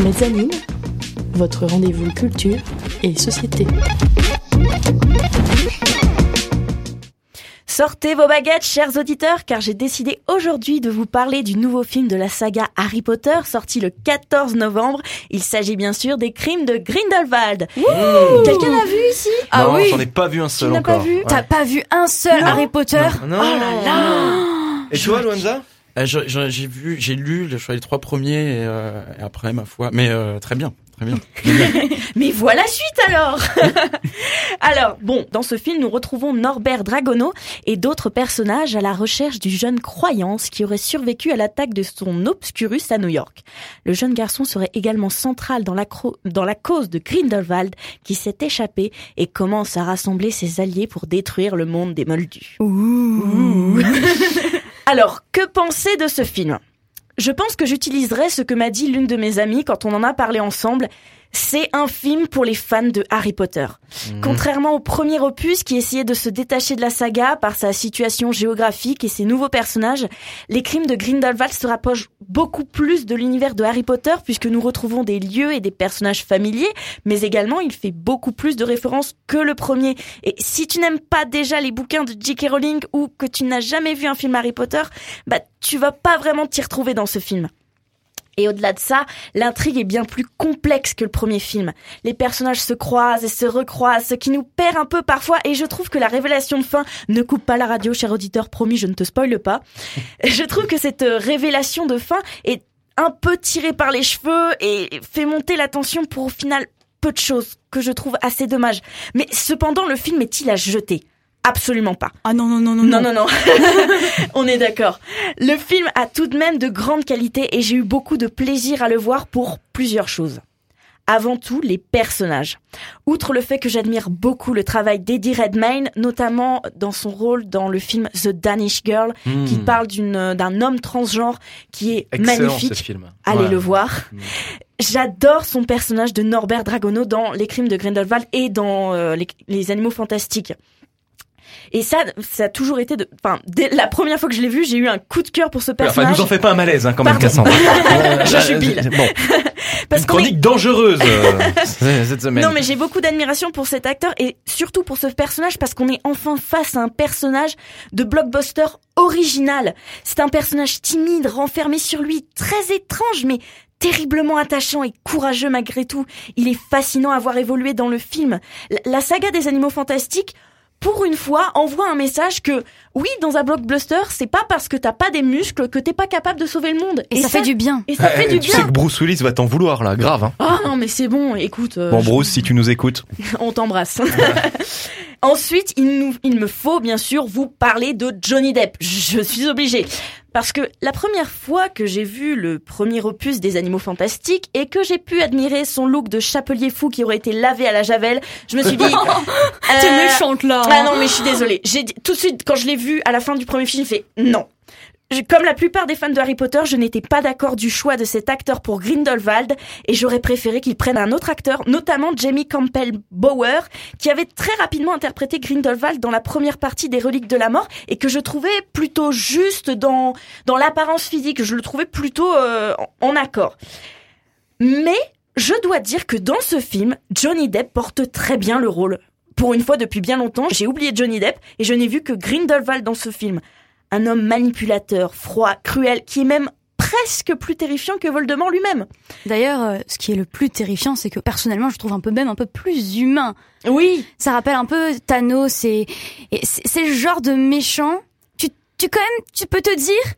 Mezzanine, votre rendez-vous culture et société. Sortez vos baguettes, chers auditeurs, car j'ai décidé aujourd'hui de vous parler du nouveau film de la saga Harry Potter, sorti le 14 novembre. Il s'agit bien sûr des crimes de Grindelwald. Quelqu'un l'a vu ici? Ah non, oui. j'en ai pas vu un seul pas encore. vu? Ouais. T'as pas vu un seul Non. Harry Potter? Non. Oh là là Et toi, Luanza Euh, J'ai vu, j'ai lu, je les trois premiers et, euh, et après ma foi, mais euh, très bien, Très bien. Mais voilà la suite alors Alors, bon, dans ce film, nous retrouvons Norbert Dragono et d'autres personnages à la recherche du jeune croyance qui aurait survécu à l'attaque de son Obscurus à New York. Le jeune garçon serait également central dans la, dans la cause de Grindelwald qui s'est échappé et commence à rassembler ses alliés pour détruire le monde des Moldus. Ouh. alors, que penser de ce film? Je pense que j'utiliserai ce que m'a dit l'une de mes amies quand on en a parlé ensemble, c'est un film pour les fans de Harry Potter. Mhm. Contrairement au premier opus qui essayait de se détacher de la saga par sa situation géographique et ses nouveaux personnages, les crimes de Grindelwald se rapprochent beaucoup plus de l'univers de Harry Potter puisque nous retrouvons des lieux et des personnages familiers, mais également il fait beaucoup plus de références que le premier. Et si tu n'aimes pas déjà les bouquins de J.K. Rowling ou que tu n'as jamais vu un film Harry Potter, bah tu vas pas vraiment t'y retrouver dans ce film. Et au-delà de ça, l'intrigue est bien plus complexe que le premier film. Les personnages se croisent et se recroisent, ce qui nous perd un peu parfois, et je trouve que la révélation de fin ne coupe pas la radio, cher auditeur, promis, je ne te spoile pas. je trouve que cette euh, révélation de fin est un peu tirée par les cheveux et fait monter la tension pour au final peu de choses que je trouve assez dommage. Mais cependant, le film est-il à jeter? Absolument pas. Ah non, non, non, non. Non, non, non. On est d'accord. Le film a tout de même de grandes qualités et j'ai eu beaucoup de plaisir à le voir pour plusieurs choses. Avant tout, les personnages. Outre le fait que j'admire beaucoup le travail d'Eddie Redmayne, notamment dans son rôle dans le film The Danish Girl, qui hmm. parle d'une, d'un homme transgenre qui est magnifique. film. Allez le voir. Hmm. J'adore son personnage de Norbert Dragono dans Les Crimes de Grindelwald et dans euh, les Animaux Fantastiques. Et ça, ça a toujours été de, enfin, dès la première fois que je l'ai vu, j'ai eu un coup de cœur pour ce personnage. Enfin, nous en fait pas un malaise, hein, quand même, Cassandre. je jubile. Bon. Parce Une chronique dangereuse, euh, cette semaine. Non, mais j'ai beaucoup d'admiration pour cet acteur et surtout pour ce personnage parce qu'on est enfin face à un personnage de blockbuster original. C'est un personnage timide, renfermé sur lui, très étrange, mais terriblement attachant et courageux malgré tout. Il est fascinant à voir évoluer dans le film. La saga des animaux fantastiques pour une fois, envoie un message que oui, dans un blockbuster, c'est pas parce que t'as pas des muscles que t'es pas capable de sauver le monde. Et, ça, fait du bien. Et ça fait eh, du tu bien. sais que Bruce Willis va t'en vouloir là, grave. Hein. Ah non, mais c'est bon. Écoute. Euh, bon, Bruce, si tu nous écoutes, on t'embrasse. Ensuite, il, nous, il me faut bien sûr vous parler de Johnny Depp. Je suis obligée. Parce que la première fois que j'ai vu le premier opus des Animaux Fantastiques et que j'ai pu admirer son look de chapelier fou qui aurait été lavé à la javel, je me suis dit... T'es euh, méchante là Ah non mais je suis désolée. J'ai tout de suite, quand je l'ai vu à la fin du premier film, j'ai fait non comme la plupart des fans de Harry Potter, je n'étais pas d'accord du choix de cet acteur pour Grindelwald et j'aurais préféré qu'il prenne un autre acteur, notamment Jamie Campbell Bower, qui avait très rapidement interprété Grindelwald dans la première partie des Reliques de la Mort et que je trouvais plutôt juste dans dans l'apparence physique. Je le trouvais plutôt euh, en accord. Mais je dois dire que dans ce film, Johnny Depp porte très bien le rôle. Pour une fois depuis bien longtemps, j'ai oublié Johnny Depp et je n'ai vu que Grindelwald dans ce film un homme manipulateur, froid, cruel, qui est même presque plus terrifiant que Voldemort lui-même. D'ailleurs, euh, ce qui est le plus terrifiant, c'est que personnellement, je trouve un peu même un peu plus humain. Oui. Ça rappelle un peu Thanos et, c'est le genre de méchant. Tu, tu quand même, tu peux te dire,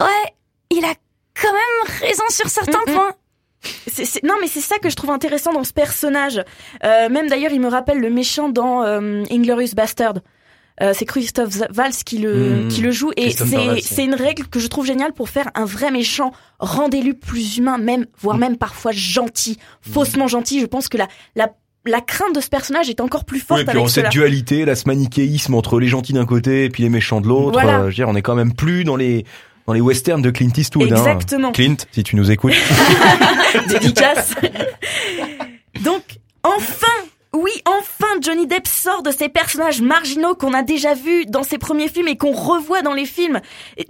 ouais, il a quand même raison sur certains mm, mm. points. Non mais c'est ça que je trouve intéressant dans ce personnage. Euh, même d'ailleurs, il me rappelle le méchant dans euh, Inglorious Bastard. Euh, c'est Christophe Valls qui le hmm. qui le joue et c'est c'est une règle que je trouve géniale pour faire un vrai méchant. Rendez-le plus humain, même voire hmm. même parfois gentil, faussement gentil. Je pense que la la la crainte de ce personnage est encore plus forte. Oui, et puis cette dualité, là, ce manichéisme entre les gentils d'un côté et puis les méchants de l'autre. Euh, je veux dire, on est quand même plus dans les dans les westerns de Clint Eastwood. Hein. Exactement. Clint, si tu nous écoutes. Dédicace. Donc, enfin, oui, enfin Johnny Depp sort de ces personnages marginaux qu'on a déjà vus dans ses premiers films et qu'on revoit dans les films.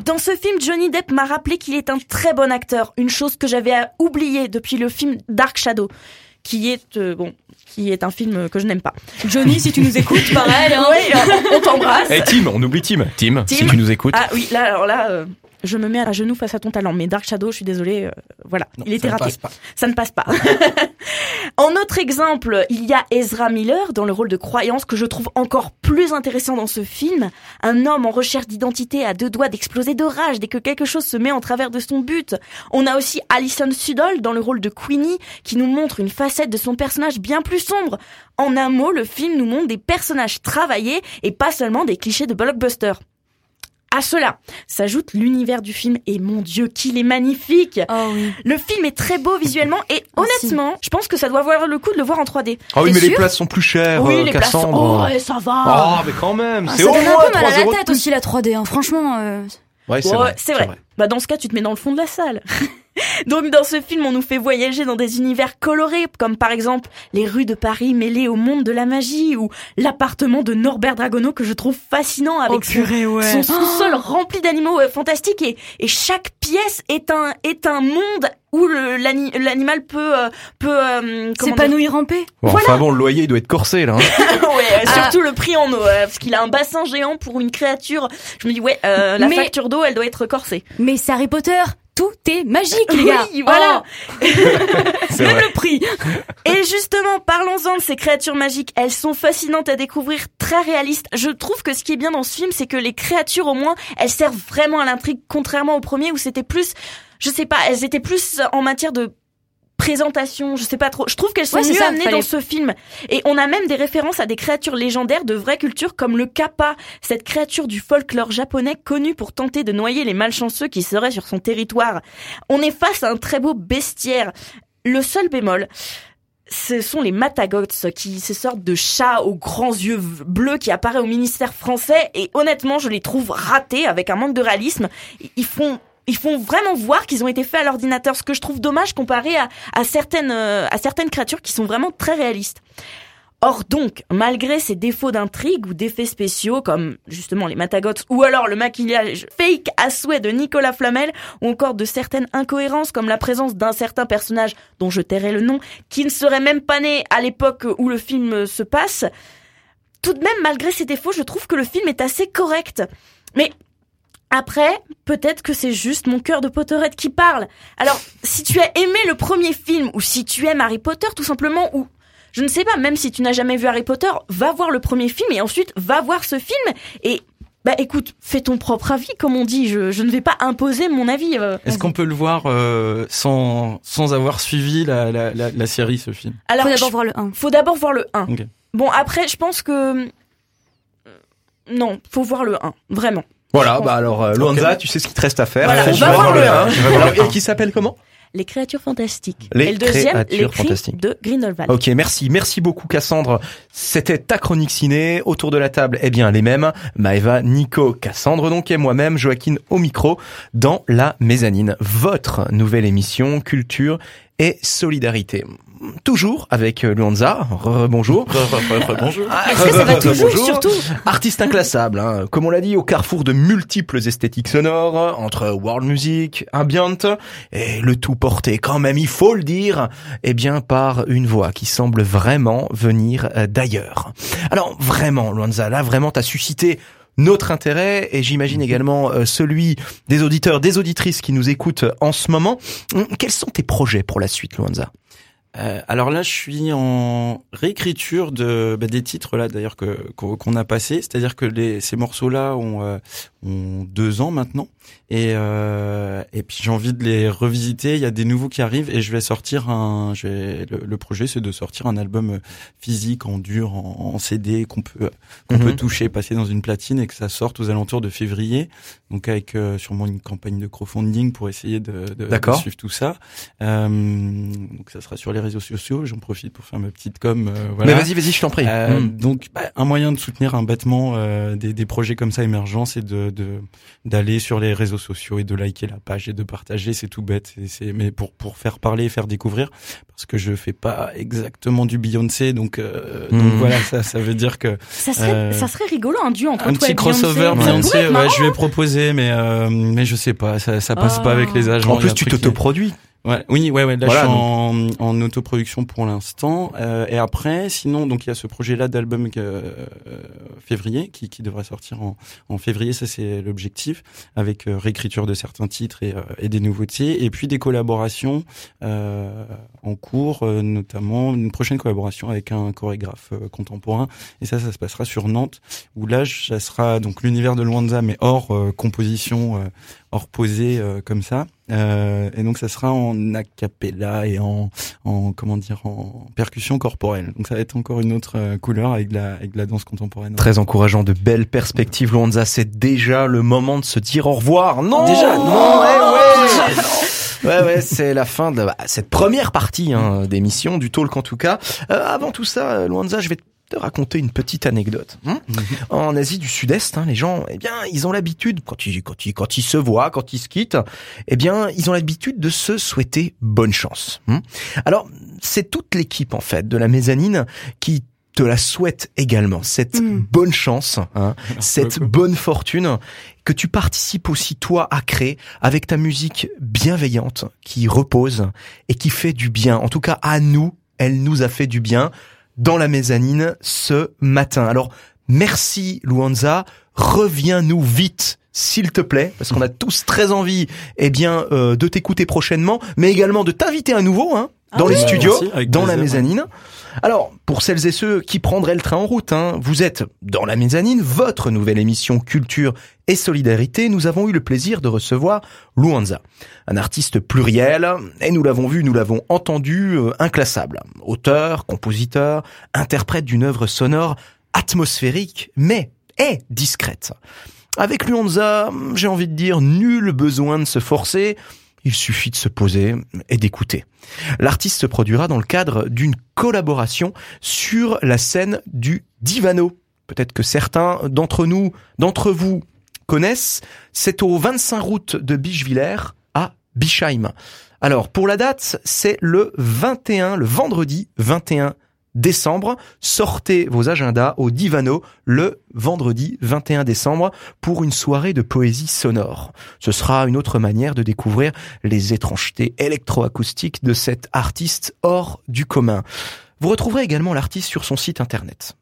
Dans ce film, Johnny Depp m'a rappelé qu'il est un très bon acteur, une chose que j'avais oubliée depuis le film Dark Shadow, qui est euh, bon, qui est un film que je n'aime pas. Johnny, si tu nous écoutes, pareil. Hein. Oui, on, t'embrasse. Et eh, Tim, on oublie Tim. Tim. si tu nous écoutes. Ah oui, là, alors là. Euh, je me mets à genoux face à ton talent. Mais Dark Shadow, je suis désolée, euh, voilà, il était raté. Ça ne passe pas. en autre Autre exemple, il y a Ezra Miller dans le rôle de croyance que je trouve encore plus intéressant dans ce film. Un homme en recherche d'identité à deux doigts d'exploser de rage dès que quelque chose se met en travers de son but. On a aussi Alison Sudol dans le rôle de Queenie qui nous montre une facette de son personnage bien plus sombre. En un mot, le film nous montre des personnages travaillés et pas seulement des clichés de blockbuster. À cela s'ajoute l'univers du film et mon dieu qu'il est magnifique. Oh oui. Le film est très beau visuellement et Ah, honnêtement, je pense que ça doit valoir le coup de le voir en 3D. Ah oui, T'es mais les places sont plus chères, oui, euh, les places. Cassandre. Oh, ouais, ça va. Ah, mais quand même, Ah, c'est ça au donne moins un peu mal 3 à la tête aussi la 3D. hein. Franchement, euh, Ouais, c'est Ouais, vrai. c'est vrai. Bah dans ce cas, tu te mets dans le fond de la salle. Donc dans ce film, on nous fait voyager dans des univers colorés, comme par exemple les rues de Paris mêlées au monde de la magie, ou l'appartement de Norbert Dragono que je trouve fascinant avec son, son sous-sol rempli d'animaux euh, fantastiques et, et chaque pièce est un est un monde où l'animal peut euh, peut euh, comment dire s'épanouir en paix. Bon, Enfin bon, le loyer, il doit être corsé, là. hein. ouais, Ah. surtout le prix en eau, euh, parce qu'il a un bassin géant pour une créature. Je me dis ouais, euh, la Mais- facture d'eau, elle doit être corsée. Mais c'est Harry Potter. Tout est magique, les gars. Oui, voilà. C'est Même vrai. le prix. Et justement, parlons-en de ces créatures magiques. Elles sont fascinantes à découvrir, très réalistes. Je trouve que ce qui est bien dans ce film, c'est que les créatures, au moins, elles servent vraiment à l'intrigue, contrairement au premier où c'était plus, je sais pas, elles étaient plus en matière de présentation, je sais pas trop. Je trouve qu'elles sont Ouais, mieux ça, amenées fallait- dans ce film. Et on a même des références à des créatures légendaires de vraie culture comme le kappa, cette créature du folklore japonais connue pour tenter de noyer les malchanceux qui seraient sur son territoire. On est face à un très beau bestiaire. Le seul bémol, ce sont les Matagots, qui ces sortes de chats aux grands yeux bleus qui apparaissent au ministère français. Et honnêtement, je les trouve ratés avec un manque de réalisme. Ils font ils font vraiment voir qu'ils ont été faits à l'ordinateur, ce que je trouve dommage comparé à, à certaines euh, à certaines créatures qui sont vraiment très réalistes. Or donc, malgré ces défauts d'intrigue ou d'effets spéciaux comme justement les Matagots ou alors le maquillage fake à souhait de Nicolas Flamel ou encore de certaines incohérences comme la présence d'un certain personnage dont je tairai le nom qui ne serait même pas né à l'époque où le film se passe, tout de même malgré ces défauts, je trouve que le film est assez correct. Mais après, peut-être que c'est juste mon cœur de Potterhead qui parle. Alors, si tu as aimé le premier film, ou si tu aimes Harry Potter, tout simplement, ou je ne sais pas, même si tu n'as jamais vu Harry Potter, va voir le premier film et ensuite va voir ce film et bah écoute, fais ton propre avis, comme on dit. Je, je ne vais pas imposer mon avis. euh. Est-ce qu'on peut le voir euh, sans sans avoir suivi la, la, la, la série, ce film? Alors, Faut d'abord voir le 1. faut d'abord voir le 1. Ok. Bon, après, je pense que euh, non, faut voir le 1, vraiment. Voilà, bah alors, euh, Luanza, tu sais ce qu'il te reste à faire. Voilà, va voir le et qui s'appelle comment? Les créatures fantastiques. Les et le deuxième, créatures les cris de Grindelwald. Ok, merci, merci beaucoup Cassandre. C'était ta chronique ciné. Autour de la table, eh bien les mêmes. Maëva, Nico, Cassandre donc et moi-même, Joaquin au micro, dans la mezzanine. Votre nouvelle émission culture et solidarité. Toujours avec Luanza. Re- Bonjour. Bonjour. Est-ce que ça va toujours, Bonjour. surtout Artiste inclassable, hein. comme on l'a dit, au carrefour de multiples esthétiques sonores, entre world music, ambient, et le tout porté quand même, il faut le dire, eh bien par une voix qui semble vraiment venir euh, d'ailleurs. Alors vraiment, Luanza, là vraiment t'as suscité notre intérêt et j'imagine également euh, celui des auditeurs, des auditrices qui nous écoutent en ce moment. Hum, Quels sont tes projets pour la suite, Luanza? Euh, alors là, je suis en réécriture de bah, des titres là d'ailleurs que qu'on a passé, c'est-à-dire que les, ces morceaux-là ont, euh, ont deux ans maintenant, et euh, et puis j'ai envie de les revisiter. Il y a des nouveaux qui arrivent et je vais sortir un. Je vais, le, le projet c'est de sortir un album euh, physique en dur, en, en CD qu'on peut qu'on Mhm. peut toucher, passer dans une platine et que ça sorte aux alentours de février. Donc avec euh, sûrement une campagne de crowdfunding pour essayer de, de, de suivre tout ça. Euh, donc ça sera sur les réseaux sociaux. J'en profite pour faire ma petite com. euh, voilà. Mais vas-y, vas-y, je t'en prie. Hum. Donc, bah, un moyen de soutenir un battement des, des projets comme ça émergents, c'est de de- d'aller sur les réseaux sociaux et de liker la page et de partager. C'est tout bête, c'est- c'est mais pour pour faire parler, et faire découvrir, parce que je fais pas exactement du Beyoncé, donc euh, donc Hmm. voilà, ça ça veut dire que Ça serait, Euh, ça serait rigolo un duo entre un toi petit et crossover Beyoncé, ouais, je vais proposer, mais euh, mais je sais pas, ça ça passe Ah. pas avec les agents. En plus, tu t'autoproduis. Ouais, oui, ouais, ouais. Là, Voilà, je suis en, en autoproduction pour l'instant. Euh, et après, sinon, donc il y a ce projet-là d'album euh, février qui, qui devrait sortir en, en février. Ça, c'est l'objectif, avec euh, réécriture de certains titres et, euh, et des nouveautés, et puis des collaborations euh, en cours, euh, notamment une prochaine collaboration avec un chorégraphe contemporain. Et ça, ça se passera sur Nantes, où là, ça sera donc l'univers de Luanza, mais hors euh, composition, euh, hors posé euh, comme ça. Euh, et donc ça sera en a cappella et en, en comment dire en percussion corporelle. Donc ça va être encore une autre euh, couleur avec de la avec de la danse contemporaine. Très encourageant, de belles perspectives, Luanza. C'est déjà le moment de se dire au revoir. Non, Déjà, non, non. ouais, ouais. Ouais, ouais, c'est la fin de bah, cette première partie hein, d'émission du talk en tout cas. Euh, avant tout ça, Luanza, je vais te raconter une petite anecdote. hein. Mhm. en Asie du Sud-Est, hein, les gens, eh bien, ils ont l'habitude quand ils quand ils quand ils se voient, quand ils se quittent, eh bien, ils ont l'habitude de se souhaiter bonne chance. hein. Alors, c'est toute l'équipe en fait de la mezzanine qui te la souhaite également cette Mm. bonne chance, hein, cette bonne fortune que tu participes aussi toi à créer avec ta musique bienveillante qui repose et qui fait du bien. En tout cas, à nous, elle nous a fait du bien dans la mezzanine ce matin. Alors, merci Luanza, reviens-nous vite s'il te plaît, parce qu'on a tous très envie, eh bien, euh, de t'écouter prochainement, mais également de t'inviter à nouveau, hein, dans Ah les oui. studios, Merci, dans la mezzanine. Alors, pour celles et ceux qui prendraient le train en route, hein, vous êtes dans la mezzanine, votre nouvelle émission Culture et Solidarité. Nous avons eu le plaisir de recevoir Luanza, un artiste pluriel, et nous l'avons vu, nous l'avons entendu, euh, inclassable. Auteur, compositeur, interprète d'une œuvre sonore atmosphérique, mais est discrète. Avec Luanza, j'ai envie de dire, nul besoin de se forcer, il suffit de se poser et d'écouter. L'artiste se produira dans le cadre d'une collaboration sur la scène du Divano. Peut-être que certains d'entre nous, d'entre vous, connaissent. C'est au 25 août de Bischwiller à Bischheim. Alors, pour la date, c'est le 21, le vendredi 21 décembre. Sortez vos agendas au Divano le vendredi 21 décembre pour une soirée de poésie sonore. Ce sera une autre manière de découvrir les étrangetés électroacoustiques de cet artiste hors du commun. Vous retrouverez également l'artiste sur son site internet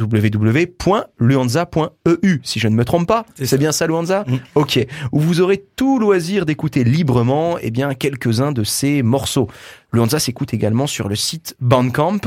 www.luanza.eu si je ne me trompe pas. C'est bien ça Luanza Mm. Ok. Où vous aurez tout loisir d'écouter librement eh bien quelques-uns de ces morceaux. Luanza s'écoute également sur le site Bandcamp.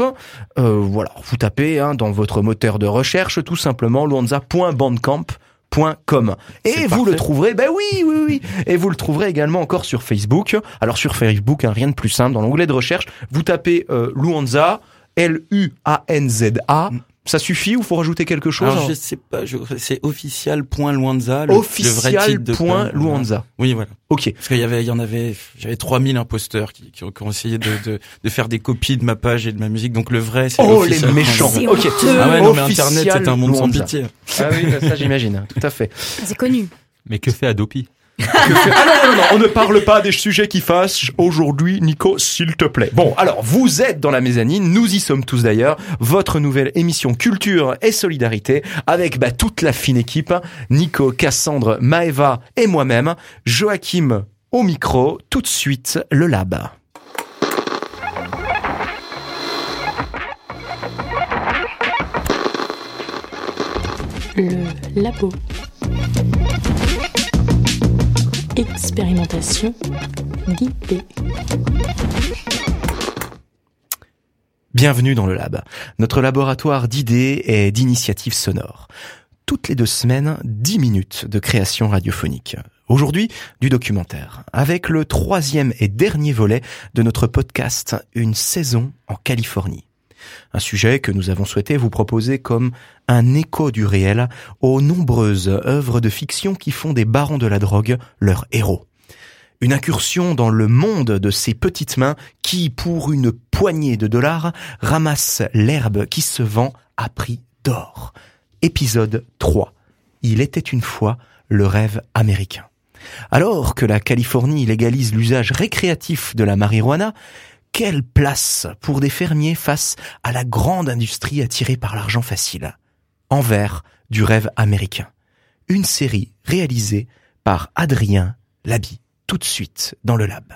Euh, voilà, vous tapez hein, dans votre moteur de recherche tout simplement luanza.bandcamp.com et C'est vous le trouverez ben oui oui oui et vous le trouverez également encore sur Facebook alors sur Facebook hein, rien de plus simple dans l'onglet de recherche vous tapez euh, Luanza L U A N Z A ça suffit ou faut rajouter quelque chose Alors hein je sais pas, je- c'est official.luanza, le, le vrai titre de Official.luanza. Oui, voilà. Ok. Parce qu'il y avait, il y en avait, j'avais 3000 imposteurs qui, qui, ont, qui ont essayé de, de, de faire des copies de ma page et de ma musique. Donc le vrai, c'est Oh les official. méchants. Ok. Ah ouais, non, mais Internet, Official c'est un monde sans Luanza. pitié. Ah oui, ça j'imagine. Tout à fait. C'est connu. Mais que fait Adopi? Ah on ne parle pas des sujets qui fâchent aujourd'hui, Nico, s'il te plaît. Bon, alors, vous êtes dans la mezzanine, nous y sommes tous d'ailleurs, votre nouvelle émission Culture et Solidarité, avec bah, toute la fine équipe, Nico, Cassandre, Maeva et moi-même, Joachim au micro, tout de suite, le lab. Le labo. Expérimentation guidée. Bienvenue dans le lab, notre laboratoire d'idées et d'initiatives sonores. Toutes les deux semaines, 10 minutes de création radiophonique. Aujourd'hui, du documentaire, avec le troisième et dernier volet de notre podcast Une saison en Californie. Un sujet que nous avons souhaité vous proposer comme un écho du réel aux nombreuses œuvres de fiction qui font des barons de la drogue leurs héros. Une incursion dans le monde de ces petites mains qui, pour une poignée de dollars, ramassent l'herbe qui se vend à prix d'or. Épisode 3. Il était une fois le rêve américain. Alors que la Californie légalise l'usage récréatif de la marijuana, quelle place pour des fermiers face à la grande industrie attirée par l'argent facile? Envers du rêve américain. Une série réalisée par Adrien Labi, tout de suite dans le lab.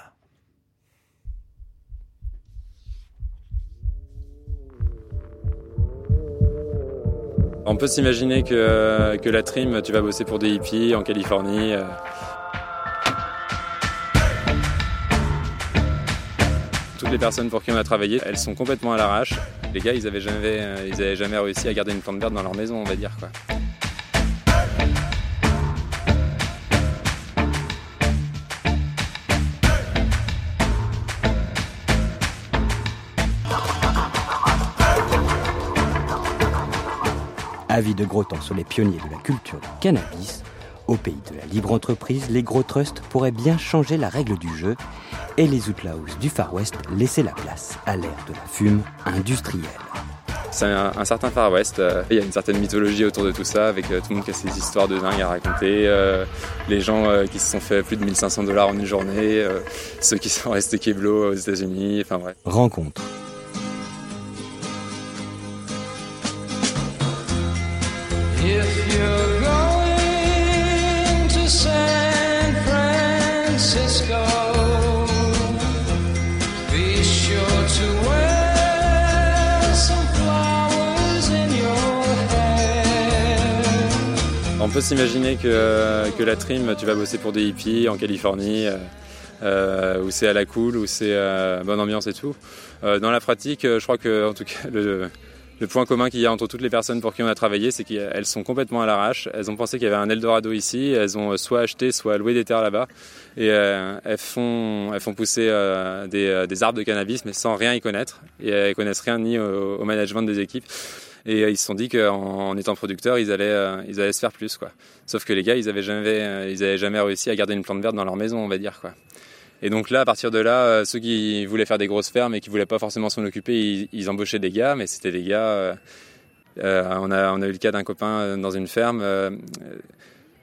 On peut s'imaginer que, euh, que la trim, tu vas bosser pour des hippies en Californie. Euh, Toutes les personnes pour qui on a travaillé, elles sont complètement à l'arrache. Les gars, ils avaient jamais, euh, ils jamais réussi à garder une plante verte dans leur maison, on va dire quoi. Avis de temps sur les pionniers de la culture du cannabis, au pays de la libre entreprise, les gros trusts pourraient bien changer la règle du jeu et les outlaws du Far West laisser la place à l'ère de la fume industrielle. C'est un, un certain Far West. euh, Il y a une certaine mythologie autour de tout ça, avec euh, tout le monde qui a ses histoires de dingue à raconter. euh, les gens qui se sont fait plus de 1500 dollars en une journée, ceux qui sont restés keblo aux États-Unis. Enfin bref. Rencontre. On peut s'imaginer que, que la trim, tu vas bosser pour des hippies en Californie, euh, euh, où c'est à la cool, où c'est euh, bonne ambiance et tout. Euh, dans la pratique, euh, je crois que en tout cas le, le point commun qu'il y a entre toutes les personnes pour qui on a travaillé, c'est qu'elles sont complètement à l'arrache. Elles ont pensé qu'il y avait un Eldorado ici. Elles ont euh, soit acheté, soit loué des terres là-bas. Et euh, elles, font, elles font pousser euh, des, des arbres de cannabis, mais sans rien y connaître. Et elles connaissent rien ni au, au management des équipes. Et euh, ils se sont dit qu'en en étant producteurs, ils allaient, euh, ils allaient se faire plus. Quoi. Sauf que les gars, ils avaient, jamais, euh, ils avaient jamais réussi à garder une plante verte dans leur maison, on va dire. Quoi. Et donc là, à partir de là, ceux qui voulaient faire des grosses fermes et qui voulaient pas forcément s'en occuper, ils, ils embauchaient des gars, mais c'était des gars. euh, on, a, on a eu le cas d'un copain dans une ferme. euh,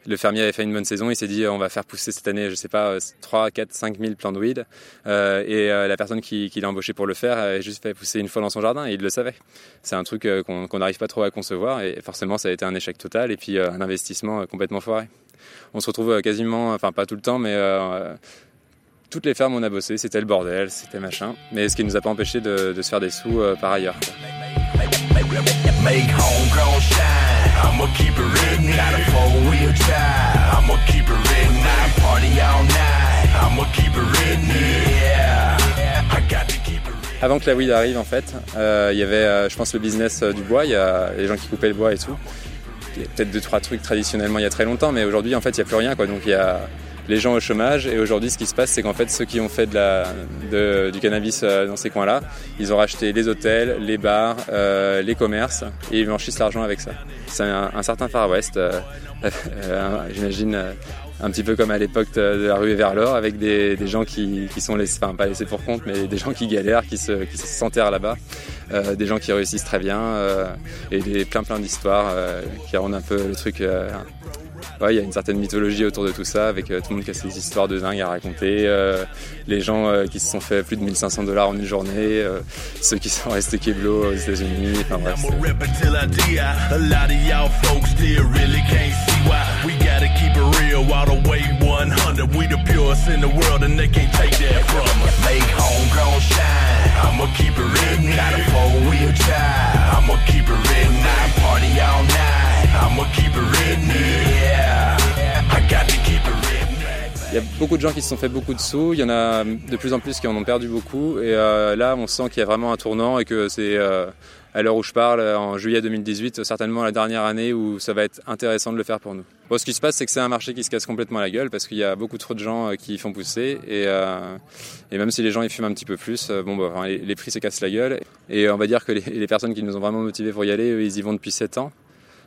le fermier avait fait une bonne saison, il s'est dit on va faire pousser cette année, je sais pas, euh, 3, 4, 5 000 plants de weed. Euh, et euh, la personne qui, l'a embauché pour le faire avait juste fait pousser une fois dans son jardin et il le savait. C'est un truc euh, qu'on n'arrive pas trop à concevoir et forcément ça a été un échec total et puis euh, un investissement euh, complètement foiré. On se retrouve euh, quasiment, enfin pas tout le temps, mais euh, toutes les fermes on a bossé, c'était le bordel, c'était machin. Mais ce qui nous a pas empêché de, se faire des sous euh, par ailleurs. Avant que la weed arrive, en fait, euh, il y avait, euh, je pense, le business euh, du bois. Il y a les gens qui coupaient le bois et tout. Il y a peut-être deux, trois trucs traditionnellement il y a très longtemps, mais aujourd'hui, en fait, il n'y a plus rien. Quoi. Donc, il y a les gens au chômage. Et aujourd'hui, ce qui se passe, c'est qu'en fait, ceux qui ont fait de la, de- du cannabis euh, dans ces coins-là, ils ont racheté les hôtels, les bars, euh, les commerces, et ils blanchissent l'argent avec ça. C'est un, un certain Far West, euh, euh, j'imagine. euh, un petit peu comme à l'époque de la rue vers l'or, avec des, des gens qui, qui sont laissés, enfin pas laissés pour compte, mais des gens qui galèrent, qui se, qui s'enterrent là-bas, euh, des gens qui réussissent très bien, euh, et des, plein plein d'histoires euh, qui rendent un peu le truc. Ouais, il y a une certaine mythologie autour de tout ça, avec euh, tout le monde qui a ses histoires de dingue à raconter, euh, les gens euh, qui se sont fait plus de 1500 dollars en une journée, euh, ceux qui sont restés keblo aux États-Unis, enfin bref. I'ma rep until I die. A lot of y'all folks still really can't see why. We gotta keep it real all the way 100. We the purest in the world and they can't take that from us. Make homegrown shine. I'ma keep it written. Got a four wheel drive. I'ma keep it written. I party all night. Il y a beaucoup de gens qui se sont fait beaucoup de sous, il y en a de plus en plus qui en ont perdu beaucoup, et euh, là on sent qu'il y a vraiment un tournant et que c'est euh, à l'heure où je parle, en juillet 2018, certainement la dernière année où ça va être intéressant de le faire pour nous. Bon, ce qui se passe, c'est que c'est un marché qui se casse complètement la gueule parce qu'il y a beaucoup trop de gens euh, qui font pousser, et, euh, même si les gens y fument un petit peu plus, euh, bon, bah, les, prix se cassent la gueule, et on va dire que les, personnes qui nous ont vraiment motivés pour y aller, ils y vont depuis 7 ans.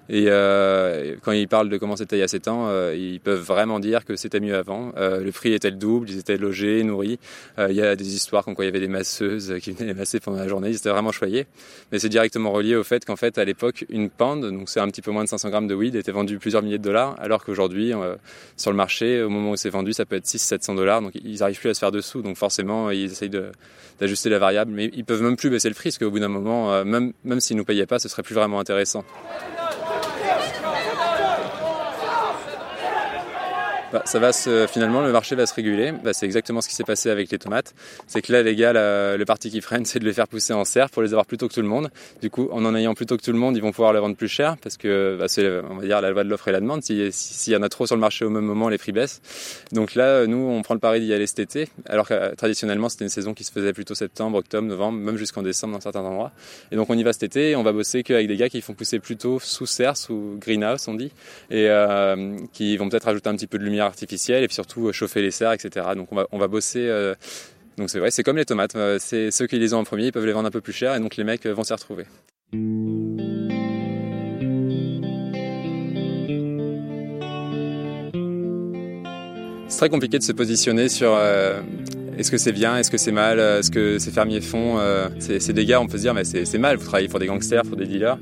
Et euh, quand ils parlent de comment c'était il y a 7 ans, euh, ils peuvent vraiment dire que c'était mieux avant. Euh, le prix était le double, ils étaient logés, nourris. Euh, il y a des histoires comme quoi il y avait des masseuses qui venaient les masser pendant la journée, ils étaient vraiment choyés. Mais c'est directement relié au fait qu'en fait, à l'époque, une pound, donc c'est un petit peu moins de 500 grammes de weed, était vendue plusieurs milliers de dollars, alors qu'aujourd'hui, euh, sur le marché, au moment où c'est vendu, ça peut être 600-700 dollars. Donc ils n'arrivent plus à se faire dessous. Donc forcément, ils essayent d'ajuster la variable, mais ils peuvent même plus baisser le prix, parce qu'au bout d'un moment, euh, même, s'ils nous payaient pas, ce serait plus vraiment intéressant. Bah, ça va se, finalement le marché va se réguler. Bah, c'est exactement ce qui s'est passé avec les tomates. C'est que là les gars, la- le parti qui freine, c'est de les faire pousser en serre pour les avoir plus tôt que tout le monde. Du coup, en en ayant plus tôt que tout le monde, ils vont pouvoir les vendre plus cher parce que bah, c'est on va dire la loi de l'offre et la demande. Si- si- S'il y en a trop sur le marché au même moment, les prix baissent. Donc là, nous, on prend le pari d'y aller cet été, alors que euh, traditionnellement c'était une saison qui se faisait plutôt septembre, octobre, novembre, même jusqu'en décembre dans certains endroits. Et donc on y va cet été et on va bosser qu'avec des gars qui font pousser plutôt sous serre, sous greenhouse on dit, et euh, qui vont peut-être ajouter un petit peu de lumière artificielle et puis surtout euh, chauffer les serres, etc. Donc on va, on va bosser. euh, donc c'est vrai, c'est comme les tomates. euh, C'est ceux qui les ont en premier, ils peuvent les vendre un peu plus cher et donc les mecs vont s'y retrouver. C'est très compliqué de se positionner sur est-ce que c'est bien, est-ce que c'est mal, euh, ce que ces fermiers font. c'est des gars, on peut se dire, mais c'est mal, vous travaillez pour des gangsters, pour des dealers,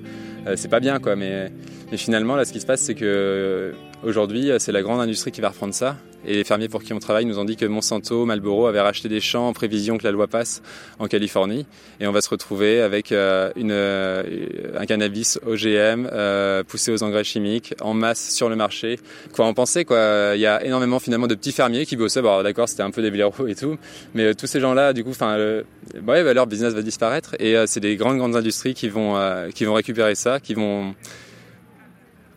euh, c'est pas bien quoi. Mais, mais finalement, là, ce qui se passe, c'est que aujourd'hui, euh, c'est la grande industrie qui va reprendre ça. Et les fermiers pour qui on travaille nous ont dit que Monsanto, Marlboro avaient racheté des champs en prévision que la loi passe en Californie. Et on va se retrouver avec euh, une, euh, un cannabis OGM euh, poussé aux engrais chimiques en masse sur le marché. Quoi en penser quoi? Il y a énormément finalement de petits fermiers qui bossaient. Bon, d'accord, c'était un peu des blaireaux et tout, mais euh, tous ces gens-là, du coup, enfin, euh, ouais, bah, leur business va disparaître. Et euh, c'est des grandes grandes industries qui vont euh, qui vont récupérer ça, qui vont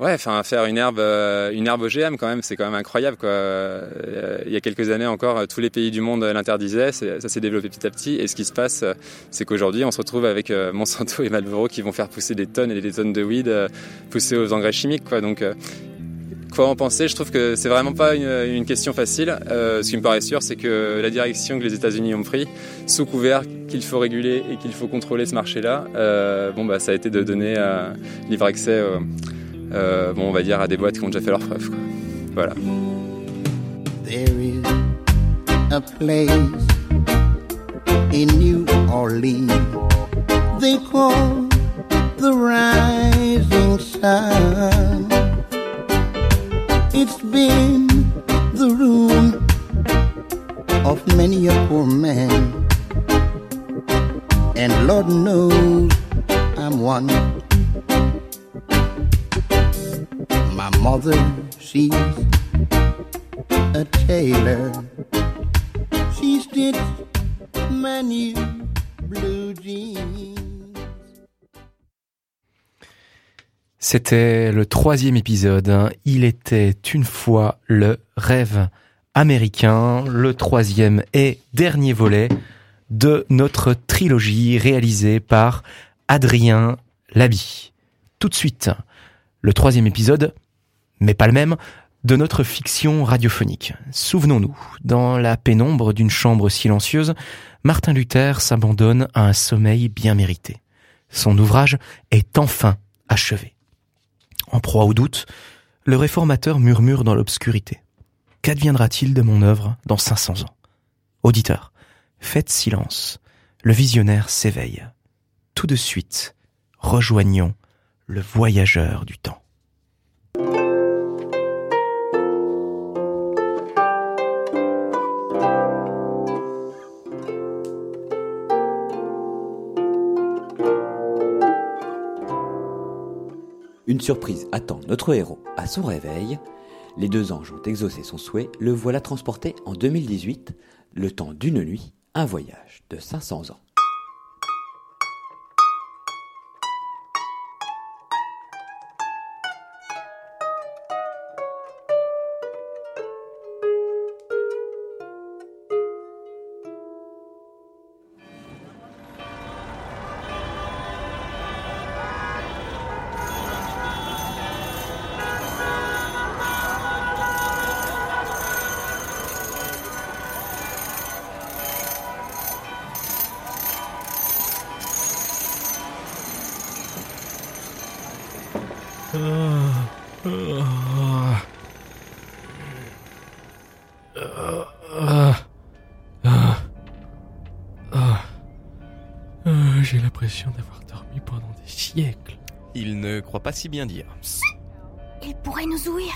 Ouais, enfin faire une herbe, euh, une herbe OGM quand même, c'est quand même incroyable quoi. Euh, il y a quelques années encore, euh, tous les pays du monde l'interdisaient, ça s'est développé petit à petit. Et ce qui se passe, c'est qu'aujourd'hui, on se retrouve avec Monsanto et Marlboro qui vont faire pousser des tonnes et des tonnes de weed poussées aux engrais chimiques quoi. Donc quoi en penser? Je trouve que c'est vraiment pas une, question facile. Ce qui me paraît sûr, c'est que la direction que les États-Unis ont pris, sous couvert qu'il faut réguler et qu'il faut contrôler ce marché-là, bon bah ça a été de donner euh, libre accès. euh, euh, bon, on va dire à des boîtes qui ont déjà fait leurs preuves. Quoi. Voilà. There is a place in New Orleans they call the rising sun. It's been the room of many a poor man, and Lord knows I'm one. Mother, she's a blue. C'était le troisième épisode. hein. Il était une fois le rêve américain, le troisième et dernier volet de notre trilogie réalisée par Adrien Labi. Tout de suite, le troisième épisode, mais pas le même, de notre fiction radiophonique. Souvenons-nous, dans la pénombre d'une chambre silencieuse, Martin Luther s'abandonne à un sommeil bien mérité. Son ouvrage est enfin achevé. En proie au doute, le réformateur murmure dans l'obscurité. Qu'adviendra-t-il de mon œuvre dans 500 ans? Auditeur, faites silence. Le visionnaire s'éveille. Tout de suite, rejoignons le voyageur du temps. Une surprise attend notre héros à son réveil. Les deux anges ont exaucé son souhait, le voilà transporté en 2018, le temps d'une nuit, un voyage de 500 ans. Pas si bien dire. Il pourrait nous ouïr.